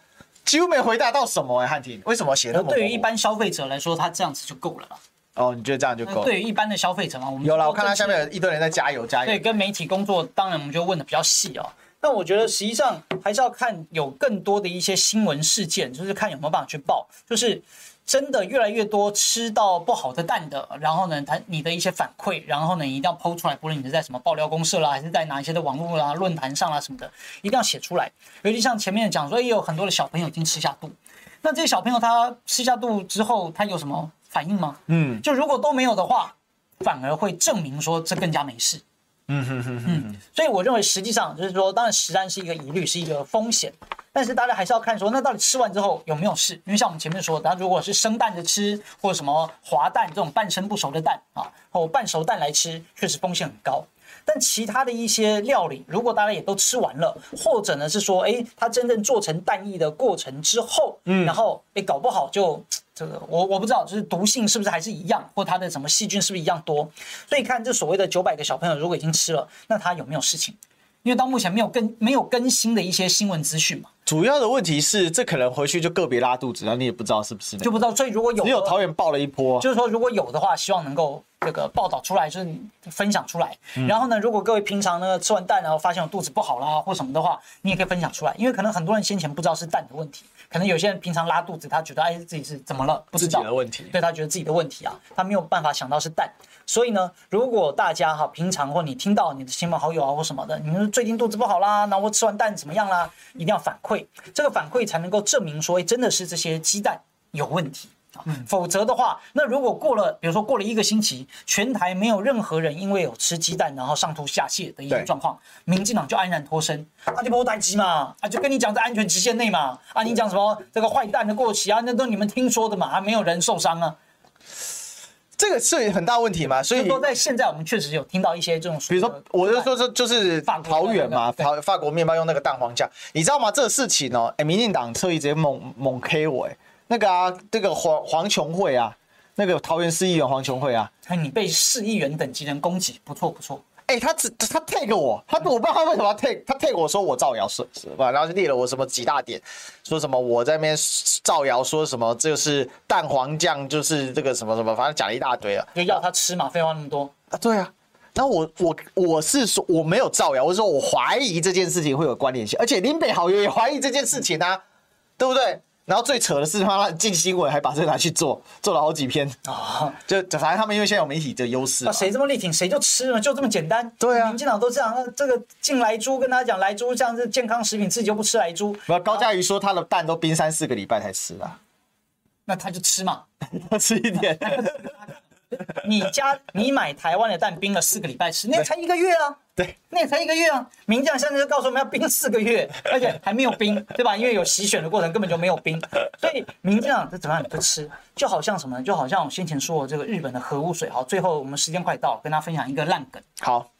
几乎没回答到什么哎、欸，汉庭为什么写那么？对于一般消费者来说，他这样子就够了啦。哦，你觉得这样就够了？对于一般的消费者嘛，我们有了，我看他下面有一堆人在加油加油。对，跟媒体工作，当然我们就问的比较细哦。但我觉得实际上还是要看有更多的一些新闻事件，就是看有没有办法去报，就是。真的越来越多吃到不好的蛋的，然后呢，他你的一些反馈，然后呢，一定要 PO 出来，不论你是在什么爆料公社啦，还是在哪一些的网络啦、论坛上啦什么的，一定要写出来。尤其像前面讲说，也有很多的小朋友已经吃下肚，那这些小朋友他吃下肚之后，他有什么反应吗？嗯，就如果都没有的话，反而会证明说这更加没事。嗯哼哼哼，所以我认为实际上就是说，当然食安是一个疑虑，是一个风险。但是大家还是要看说，那到底吃完之后有没有事？因为像我们前面说的，那如果是生蛋的吃，或者什么滑蛋这种半生不熟的蛋啊，或半熟蛋来吃，确实风险很高。但其他的一些料理，如果大家也都吃完了，或者呢是说，哎，它真正做成蛋液的过程之后，嗯，然后哎搞不好就这个我我不知道，就是毒性是不是还是一样，或它的什么细菌是不是一样多？所以看这所谓的九百个小朋友，如果已经吃了，那他有没有事情？因为到目前没有更没有更新的一些新闻资讯嘛。主要的问题是，这可能回去就个别拉肚子，然后你也不知道是不是，就不知道。所以如果有，只有桃园爆了一波，就是说如果有的话，希望能够这个报道出来，就是分享出来。然后呢，如果各位平常呢吃完蛋然后发现我肚子不好啦或什么的话，你也可以分享出来，因为可能很多人先前不知道是蛋的问题，可能有些人平常拉肚子，他觉得哎自己是怎么了，不知道的问题，对他觉得自己的问题啊，他没有办法想到是蛋。所以呢，如果大家哈平常或你听到你的亲朋好友啊或什么的，你们最近肚子不好啦，那我吃完蛋怎么样啦？一定要反馈，这个反馈才能够证明说，哎，真的是这些鸡蛋有问题啊。否则的话，那如果过了，比如说过了一个星期，全台没有任何人因为有吃鸡蛋然后上吐下泻的一种状况，民进党就安然脱身，啊，就不待机嘛，啊，就跟你讲在安全期限内嘛，啊，你讲什么这个坏蛋的过期啊，那都你们听说的嘛，还没有人受伤啊。这个是很大问题嘛，所以说在现在我们确实有听到一些这种，比如说，我就说这就是桃园嘛，法法国面包用那个蛋黄酱，你知道吗？这个事情哦，哎，民进党特意直接猛猛 K 我哎，那个啊，这个黄黄琼慧啊，那个桃园市议员黄琼慧啊，你被市议员等级人攻击，不错不错。哎、欸，他只他 take 我，他我不知道他为什么要 take，他 take 我说我造谣是是吧？然后就列了我什么几大点，说什么我在那边造谣，说什么这个是蛋黄酱，就是这个什么什么，反正讲了一大堆啊，就要他吃嘛，废话那么多啊，对啊。然后我我我是说我没有造谣，我是说我怀疑这件事情会有关联性，而且林北好友也怀疑这件事情啊，对不对？然后最扯的是，他进新闻还把这个拿去做，做了好几篇啊！就反正他们因为现在有媒体的优势，那谁这么力挺谁就吃嘛，就这么简单。对啊，民进党都这样。那这个进来猪跟他讲来猪，这样是健康食品，自己就不吃来猪。不，高嘉瑜说他的蛋都冰三四个礼拜才吃啊，那他就吃嘛，多吃一点。你家你买台湾的蛋冰了四个礼拜吃，那才一个月啊。对，那也才一个月啊！民进党现在就告诉我们要冰四个月，而且还没有冰，对吧？因为有洗选的过程，根本就没有冰。所以民进党这怎么样你不吃？就好像什么？就好像我先前说的这个日本的核污水。好，最后我们时间快到了，跟大家分享一个烂梗。好，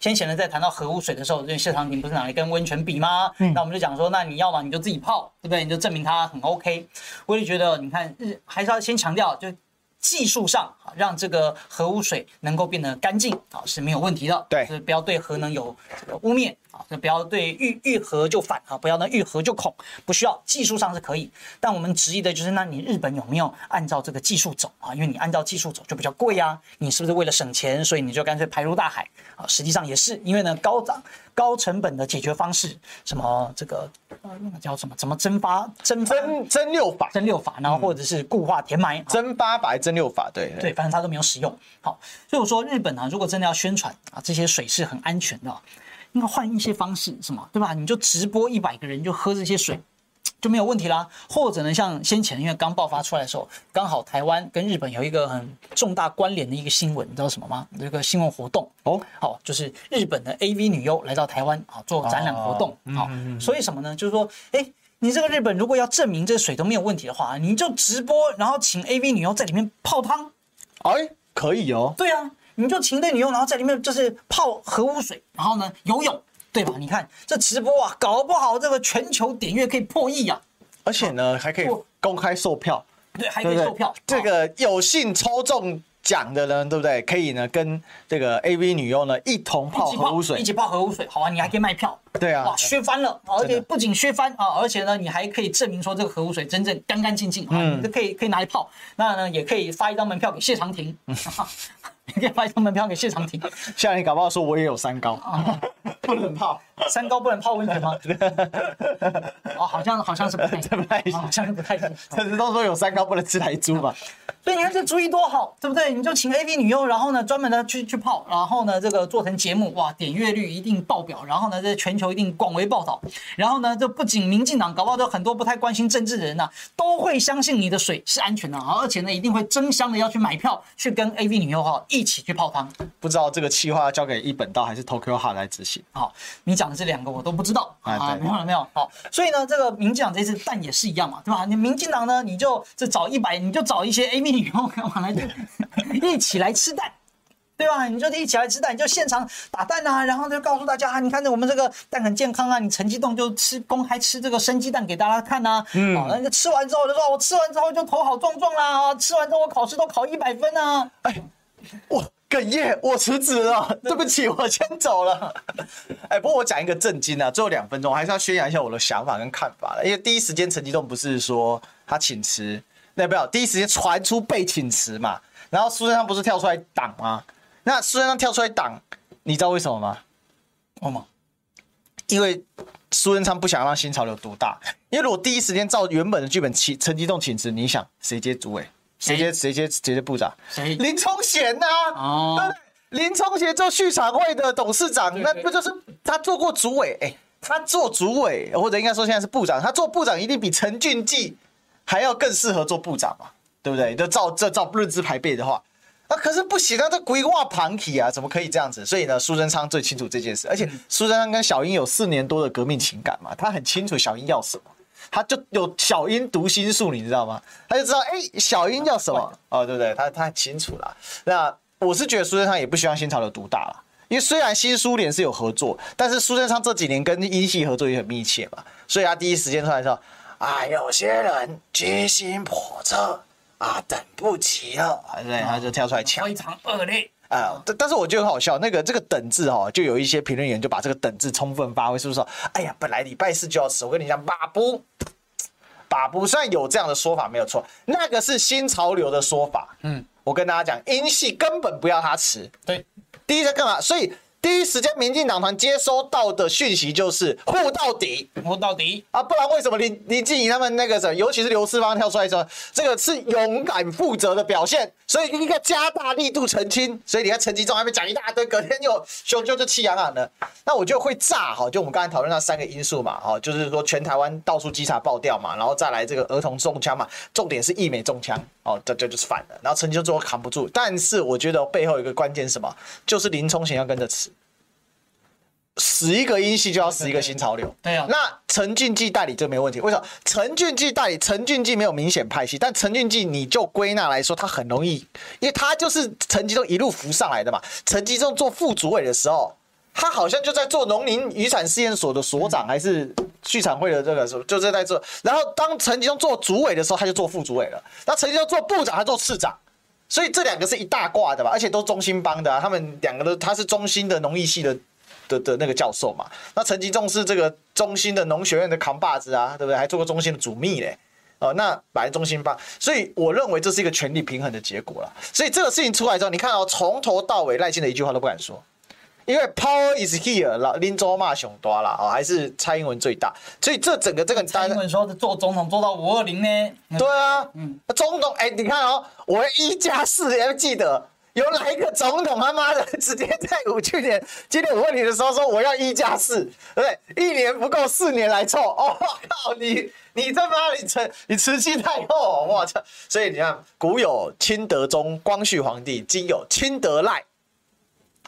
先前呢在谈到核污水的时候，这谢长廷不是拿来跟温泉比吗？嗯，那我们就讲说，那你要么你就自己泡，对不对？你就证明它很 OK。我也觉得，你看日还是要先强调就。技术上啊，让这个核污水能够变得干净啊是没有问题的。对，就是不要对核能有这个污蔑啊，就不要对遇遇核就反啊，不要呢愈合就恐，不需要。技术上是可以，但我们质疑的就是，那你日本有没有按照这个技术走啊？因为你按照技术走就比较贵呀，你是不是为了省钱，所以你就干脆排入大海啊？实际上也是，因为呢高涨。高成本的解决方式，什么这个呃，那个叫什么？怎么蒸发？蒸蒸蒸馏法？蒸馏法，然后或者是固化填埋？蒸发法、蒸馏法？对对，反正它都没有使用。好，所以我说日本啊，如果真的要宣传啊，这些水是很安全的，应该换一些方式，什么对吧？你就直播一百个人就喝这些水。就没有问题啦。或者呢，像先前因为刚爆发出来的时候，刚好台湾跟日本有一个很重大关联的一个新闻，你知道什么吗？这个新闻活动哦，好，就是日本的 AV 女优来到台湾啊做展览活动，好，所以什么呢？就是说，哎，你这个日本如果要证明这水都没有问题的话，你就直播，然后请 AV 女优在里面泡汤，哎，可以哦，对啊。你就请对女优，然后在里面就是泡核污水，然后呢游泳，对吧？你看这直播啊，搞不好这个全球点阅可以破亿啊！而且呢，还可以公开售票，对，还可以售票。这个有幸抽中奖的人，对不对？可以呢跟这个 AV 女优呢一同泡核污水，一起泡核污水，好啊！你还可以卖票，对啊，哇，削翻了！而且不仅削翻啊，而且呢，你还可以证明说这个核污水真正干干净净啊，你可以可以拿来泡。那呢，也可以发一张门票给谢长廷。你可以发一张门票给谢长廷。谢长廷搞不好说我也有三高，不能泡 三高，不能泡温泉吗？哦，好像好像是不太不太好像是不太行。但是都说有三高不能吃台猪嘛。所以你看这主意多好，对不对？你就请 AV 女优，然后呢专门的去去泡，然后呢这个做成节目，哇，点阅率一定爆表，然后呢这全球一定广为报道，然后呢这不仅民进党搞不好，就很多不太关心政治的人呐、啊，都会相信你的水是安全的，而且呢一定会争相的要去买票去跟 AV 女优哈一起去泡汤。不知道这个企划要交给一本道还是 Tokyo Heart 来执行？好，你讲的这两个我都不知道啊，啊，没有了没有。好，所以呢这个民进党这次蛋也是一样嘛，对吧？你民进党呢你就这找一百，你就找一些 AV 女优干嘛来？一起来吃蛋，对吧？你就一起来吃蛋，你就现场打蛋啊，然后就告诉大家啊，你看着我们这个蛋很健康啊，你陈吉仲就吃公开吃这个生鸡蛋给大家看呐。嗯，好，那个吃完之后就说，我吃完之后就头好壮壮啦，吃完之后我考试都考一百分啊。哎，我哽咽，我辞职了，对不起，我先走了。哎，不过我讲一个震惊啊，最后两分钟我还是要宣扬一下我的想法跟看法了，因为第一时间陈吉仲不是说他请辞。那不要第一时间传出被请辞嘛？然后苏贞昌不是跳出来挡吗？那苏贞昌跳出来挡，你知道为什么吗？为什么？因为苏贞昌不想让新潮流独大。因为如果第一时间照原本的剧本，请陈吉仲请辞，你想谁接主委？谁接谁接谁接部长？谁？林冲贤呐？哦，林冲贤做畜产会的董事长，那不就是他做过主委？哎，他做主委，或者应该说现在是部长，他做部长一定比陈俊记。还要更适合做部长嘛，对不对？就照这照论资排辈的话，那、啊、可是不行啊，这规划旁体啊，怎么可以这样子？所以呢，苏贞昌最清楚这件事，而且苏贞昌跟小英有四年多的革命情感嘛，他很清楚小英要什么，他就有小英读心术，你知道吗？他就知道，哎，小英叫什么哦，对不对？他他很清楚啦。那我是觉得苏贞昌也不希望新潮流独大了，因为虽然新苏联是有合作，但是苏贞昌这几年跟英系合作也很密切嘛，所以他第一时间出来说。啊，有些人居心叵测啊，等不及了，对，他就跳出来抢，非常恶劣啊。但但是我觉得很好笑，那个这个“等”字哦，就有一些评论员就把这个“等”字充分发挥，是不是说，哎呀，本来礼拜四就要吃，我跟你讲，把不，把不，虽然有这样的说法没有错，那个是新潮流的说法。嗯，我跟大家讲，英系根本不要他吃。对，第一在干嘛？所以。第一时间，民进党团接收到的讯息就是护到底，护到底啊！不然为什么林林静怡他们那个什么，尤其是刘世芳跳出来说，这个是勇敢负责的表现，所以应该加大力度澄清。所以你看陈吉仲还没讲一大堆，隔天又就就就气痒痒的。那我就会炸哈，就我们刚才讨论那三个因素嘛，哈，就是说全台湾到处稽查爆掉嘛，然后再来这个儿童中枪嘛，重点是义美中枪哦，这这就是反的。然后陈吉仲最后扛不住，但是我觉得背后有一个关键是什么，就是林冲贤要跟着吃。死一个英系就要死一个新潮流，对啊。那陈俊记代理这没问题，为什么？陈俊记代理，陈俊记没有明显派系，但陈俊记你就归纳来说，他很容易，因为他就是陈吉仲一路扶上来的嘛。陈吉仲做副主委的时候，他好像就在做农林渔产试验所的所长，还是畜产会的这个时候，就是在做。然后当陈吉仲做主委的时候，他就做副主委了。那陈吉仲做部长，他做次长，所以这两个是一大挂的吧，而且都中兴帮的，啊，他们两个都他是中兴的农艺系的。的的那个教授嘛，那陈吉仲是这个中心的农学院的扛把子啊，对不对？还做过中心的主秘嘞，哦，那本来中心吧，所以我认为这是一个权力平衡的结果了。所以这个事情出来之后，你看哦，从头到尾赖清德一句话都不敢说，因为 power is here，老林州骂熊多了哦，还是蔡英文最大，所以这整个这个蔡英文说做总统做到五二零呢？对啊，嗯，总统哎，你看哦，我一加四，你还记得？有哪一个总统他妈的直接在我去年今天我问你的时候说我要一加四，对不对？一年不够，四年来凑。哦靠，你你他妈你瓷你瓷器太厚，我操！所以你看，古有清德宗光绪皇帝，今有清德赖。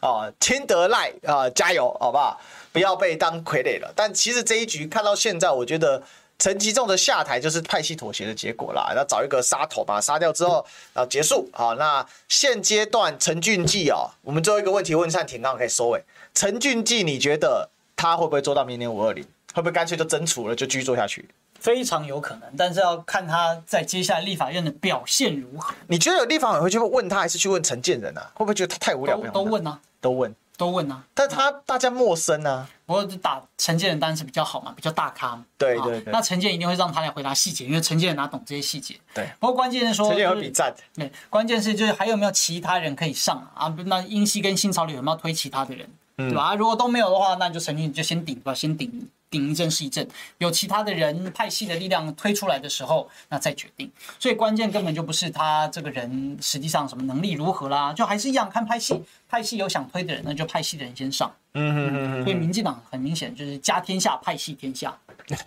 哦，清德赖啊，加油，好不好？不要被当傀儡了。但其实这一局看到现在，我觉得陈吉仲的下台就是派系妥协的结果啦。要找一个杀头把他杀掉之后，然后结束。好，那现阶段陈俊记哦，我们最后一个问题问善庭，刚可以收尾。陈俊记，你觉得他会不会做到明年五二零？会不会干脆就真除了，就继续做下去？非常有可能，但是要看他在接下来立法院的表现如何。你觉得有立法委会去问他，还是去问陈建仁啊？会不会觉得他太无聊？都都问啊。都问，都问啊！但他大家陌生啊。我打陈建仁当然是比较好嘛，比较大咖嘛。对对对。那陈建一定会让他来回答细节，因为陈建哪懂这些细节。对。不过关键是说，陈建有比赞。对，关键是就是还有没有其他人可以上啊？那英系跟新潮流有没有推其他的人？对吧？如果都没有的话，那就陈建就先顶吧，先顶。顶一阵是一阵，有其他的人派系的力量推出来的时候，那再决定。所以关键根本就不是他这个人实际上什么能力如何啦，就还是一样看派系，派系有想推的人，那就派系的人先上。嗯哼哼哼。所以民进党很明显就是家天下，派系天下。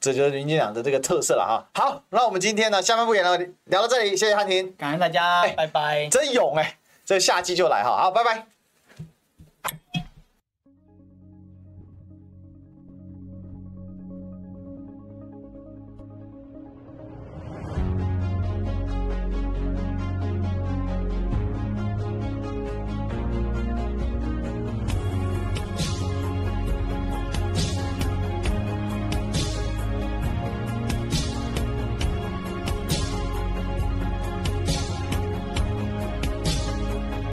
这就是民进党的这个特色了哈。好，那我们今天呢，下半部也聊聊到这里，谢谢汉庭，感恩大家，拜拜。真勇哎，这下季就来哈，好，拜拜。